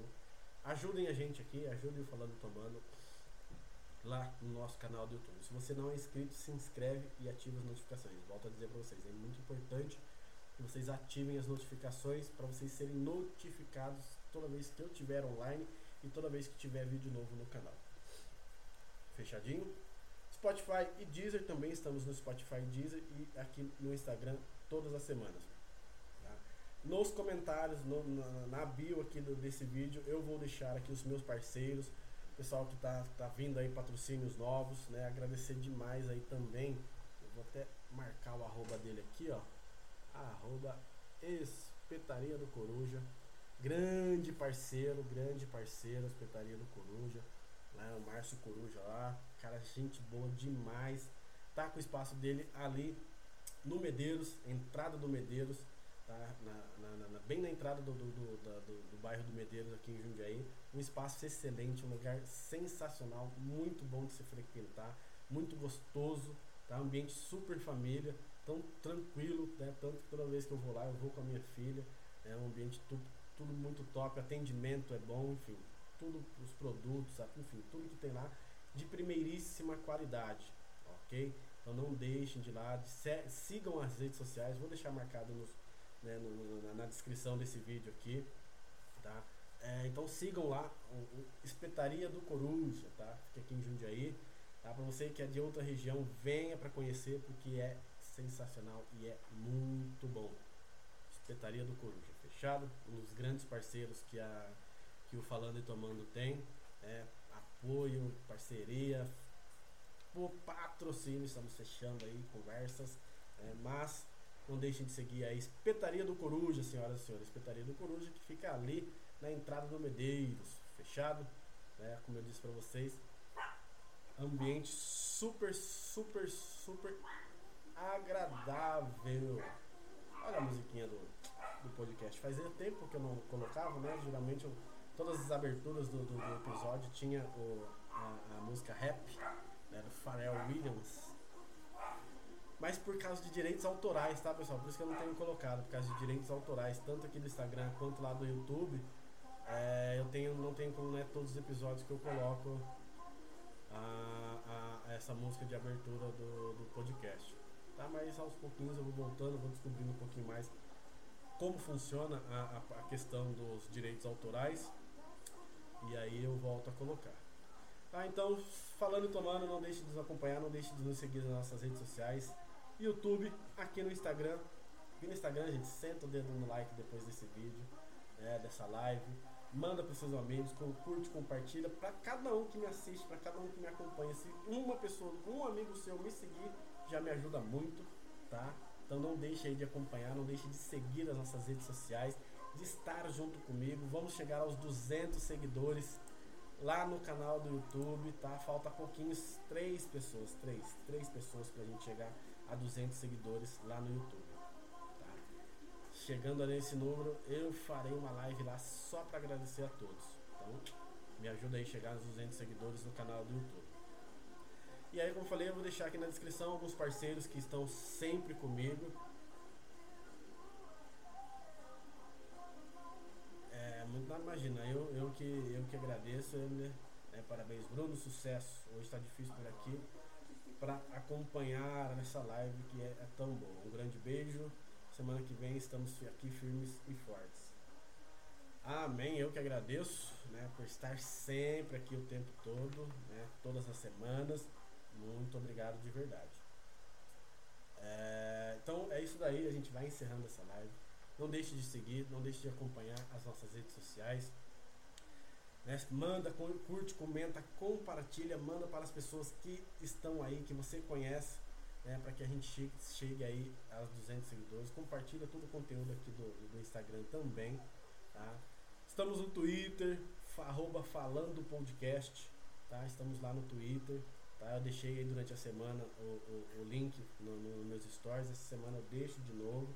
Ajudem a gente aqui, ajudem o Falando Tomando lá no nosso canal do YouTube. Se você não é inscrito, se inscreve e ativa as notificações. Volto a dizer para vocês, é muito importante que vocês ativem as notificações para vocês serem notificados toda vez que eu tiver online e toda vez que tiver vídeo novo no canal. Fechadinho? Spotify e Deezer também estamos no Spotify e Deezer e aqui no Instagram todas as semanas nos comentários, no, na, na, bio aqui do, desse vídeo, eu vou deixar aqui os meus parceiros, pessoal que tá, tá vindo aí, patrocínios novos, né? Agradecer demais aí também. Eu vou até marcar o arroba dele aqui, ó. Arroba Espetaria do Coruja. Grande parceiro, grande parceiro, Espetaria do Coruja. Lá, o Márcio Coruja lá. Cara, gente boa demais. Tá com o espaço dele ali no Medeiros, entrada do Medeiros tá? Na, na, na, bem na entrada do, do, do, do, bairro do Medeiros, aqui em Jundiaí. Um espaço excelente, um lugar sensacional, muito bom de se frequentar, muito gostoso, tá? Ambiente super família, tão tranquilo, né? Tanto que toda vez que eu vou lá, eu vou com a minha filha. É um ambiente tudo, tudo muito top, atendimento é bom, enfim, tudo os produtos, enfim, tudo que tem lá de primeiríssima qualidade, ok? Então não deixem de lá, sigam as redes sociais, vou deixar marcado nos, né, no, na, na, descrição desse vídeo aqui, tá? É, então sigam lá, o, o, Espetaria do Coruja, tá? Fica aqui em Jundiaí, tá? Para você que é de outra região, venha para conhecer porque é sensacional e é muito bom, Espetaria do Coruja, fechado? Um dos grandes parceiros que, a, que o Falando e Tomando tem. É, apoio, parceria, por patrocínio, estamos fechando aí conversas. É, mas não deixem de seguir a Espetaria do Coruja, senhoras e senhores. Espetaria do Coruja que fica ali na entrada do Medeiros, fechado? Né? Como eu disse para vocês, ambiente super, super, super agradável. Olha a musiquinha do, do podcast. Fazia tempo que eu não colocava, né? Geralmente eu, todas as aberturas do, do, do episódio tinha o, a, a, música rap, né? Do Pharrell Williams. Mas por causa de direitos autorais, tá pessoal? Por isso que eu não tenho colocado, por causa de direitos autorais, tanto aqui do Instagram quanto lá do YouTube. É, eu tenho, não tenho como né, todos os episódios que eu coloco a, a, essa música de abertura do, do podcast. Tá? Mas aos pouquinhos eu vou voltando, vou descobrindo um pouquinho mais como funciona a, a, a questão dos direitos autorais e aí eu volto a colocar. Tá, então, falando e tomando, não deixe de nos acompanhar, não deixe de nos seguir nas nossas redes sociais, YouTube, aqui no Instagram. Aqui no Instagram, gente, senta o dedo no like depois desse vídeo, né, dessa live manda para seus amigos, curte, compartilha para cada um que me assiste, para cada um que me acompanha. Se uma pessoa, um amigo seu me seguir, já me ajuda muito, tá? Então não deixe aí de acompanhar, não deixe de seguir as nossas redes sociais, estar junto comigo. Vamos chegar aos 200 seguidores lá no canal do YouTube, tá? Falta pouquinhos, três pessoas, três, três pessoas para a gente chegar a 200 seguidores lá no YouTube. Chegando a nesse número, eu farei uma live lá só para agradecer a todos. Então, me ajuda aí a chegar nos 200 seguidores no canal do YouTube. E aí, como falei, eu vou deixar aqui na descrição alguns parceiros que estão sempre comigo. Muito nada imagina, eu, eu, que, eu que agradeço, né? É, parabéns, Bruno, sucesso. Hoje está difícil por aqui para acompanhar nessa live que é, é tão boa. Um grande beijo. Semana que vem estamos aqui firmes e fortes. Amém. Eu que agradeço né, por estar sempre aqui o tempo todo, né, todas as semanas. Muito obrigado de verdade. É, então é isso daí. A gente vai encerrando essa live. Não deixe de seguir, não deixe de acompanhar as nossas redes sociais. Né? Manda, curte, comenta, compartilha, manda para as pessoas que estão aí, que você conhece né, para que a gente chegue, chegue, aí aos 200 seguidores. Compartilha todo o conteúdo aqui do, do Instagram também. Tá? Estamos no Twitter, arroba falando podcast. Tá? Estamos lá no Twitter. Tá? Eu deixei aí durante a semana o, o, o link nos no meus stories. Essa semana eu deixo de novo.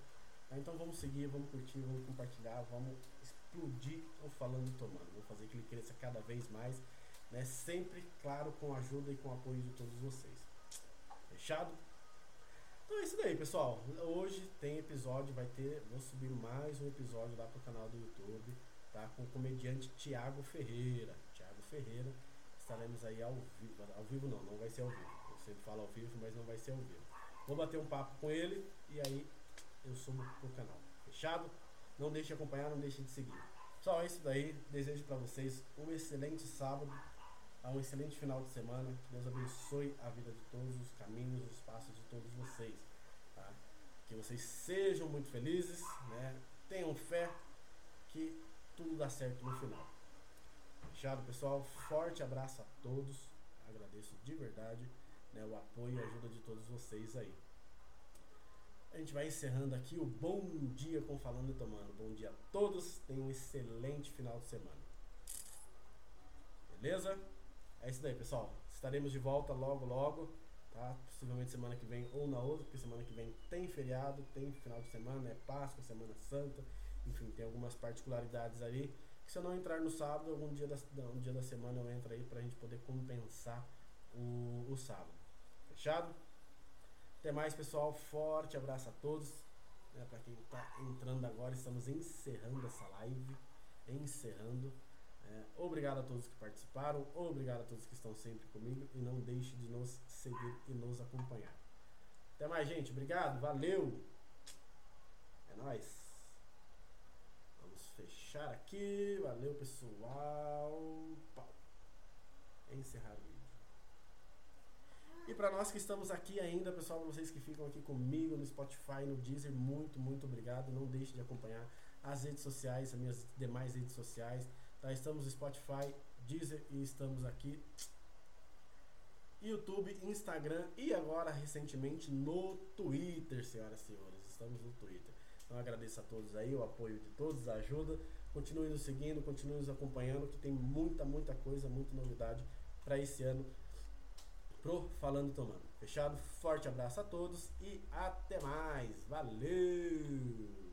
Tá? Então vamos seguir, vamos curtir, vamos compartilhar, vamos explodir o Falando e Tomando. Vamos fazer que ele cresça cada vez mais. Né? Sempre, claro, com a ajuda e com o apoio de todos vocês. Fechado? Então é isso daí, pessoal. Hoje tem episódio, vai ter. Vou subir mais um episódio lá pro canal do YouTube, tá? Com o comediante Tiago Ferreira. Tiago Ferreira. Estaremos aí ao vivo. Ao vivo não, não vai ser ao vivo. Eu sempre falo ao vivo, mas não vai ser ao vivo. Vou bater um papo com ele e aí eu subo pro canal. Fechado? Não deixe de acompanhar, não deixe de seguir. É isso daí. Desejo para vocês um excelente sábado um excelente final de semana. Que Deus abençoe a vida de todos, os caminhos, os passos de todos vocês. Tá? Que vocês sejam muito felizes, né? tenham fé que tudo dá certo no final. Fechado, pessoal? Forte abraço a todos. Agradeço de verdade né, o apoio e a ajuda de todos vocês aí. A gente vai encerrando aqui o Bom Dia com Falando e Tomando. Bom dia a todos. Tenham um excelente final de semana. Beleza? É isso daí, pessoal. Estaremos de volta logo, logo. Tá? Possivelmente semana que vem ou na outra, porque semana que vem tem feriado, tem final de semana, é Páscoa, Semana Santa. Enfim, tem algumas particularidades ali. Que se eu não entrar no sábado, algum dia da, um dia da semana eu entro aí pra gente poder compensar o, o sábado. Fechado? Até mais, pessoal. Forte abraço a todos. É, para quem está entrando agora, estamos encerrando essa live. Encerrando. É, obrigado a todos que participaram, obrigado a todos que estão sempre comigo e não deixe de nos seguir e nos acompanhar. Até mais, gente. Obrigado, valeu. É nóis. Vamos fechar aqui. Valeu, pessoal. Pau. Encerrar o vídeo. E para nós que estamos aqui ainda, pessoal, vocês que ficam aqui comigo no Spotify, no Deezer, muito, muito obrigado. Não deixe de acompanhar as redes sociais, as minhas demais redes sociais. Tá? Estamos no Spotify, Deezer e estamos aqui YouTube, Instagram e agora recentemente no Twitter, senhoras e senhores. Estamos no Twitter. Então agradeço a todos aí, o apoio de todos, a ajuda. Continue nos seguindo, continue nos acompanhando, que tem muita, muita coisa, muita novidade para esse ano pro Falando Tomando. Fechado? Forte abraço a todos e até mais. Valeu!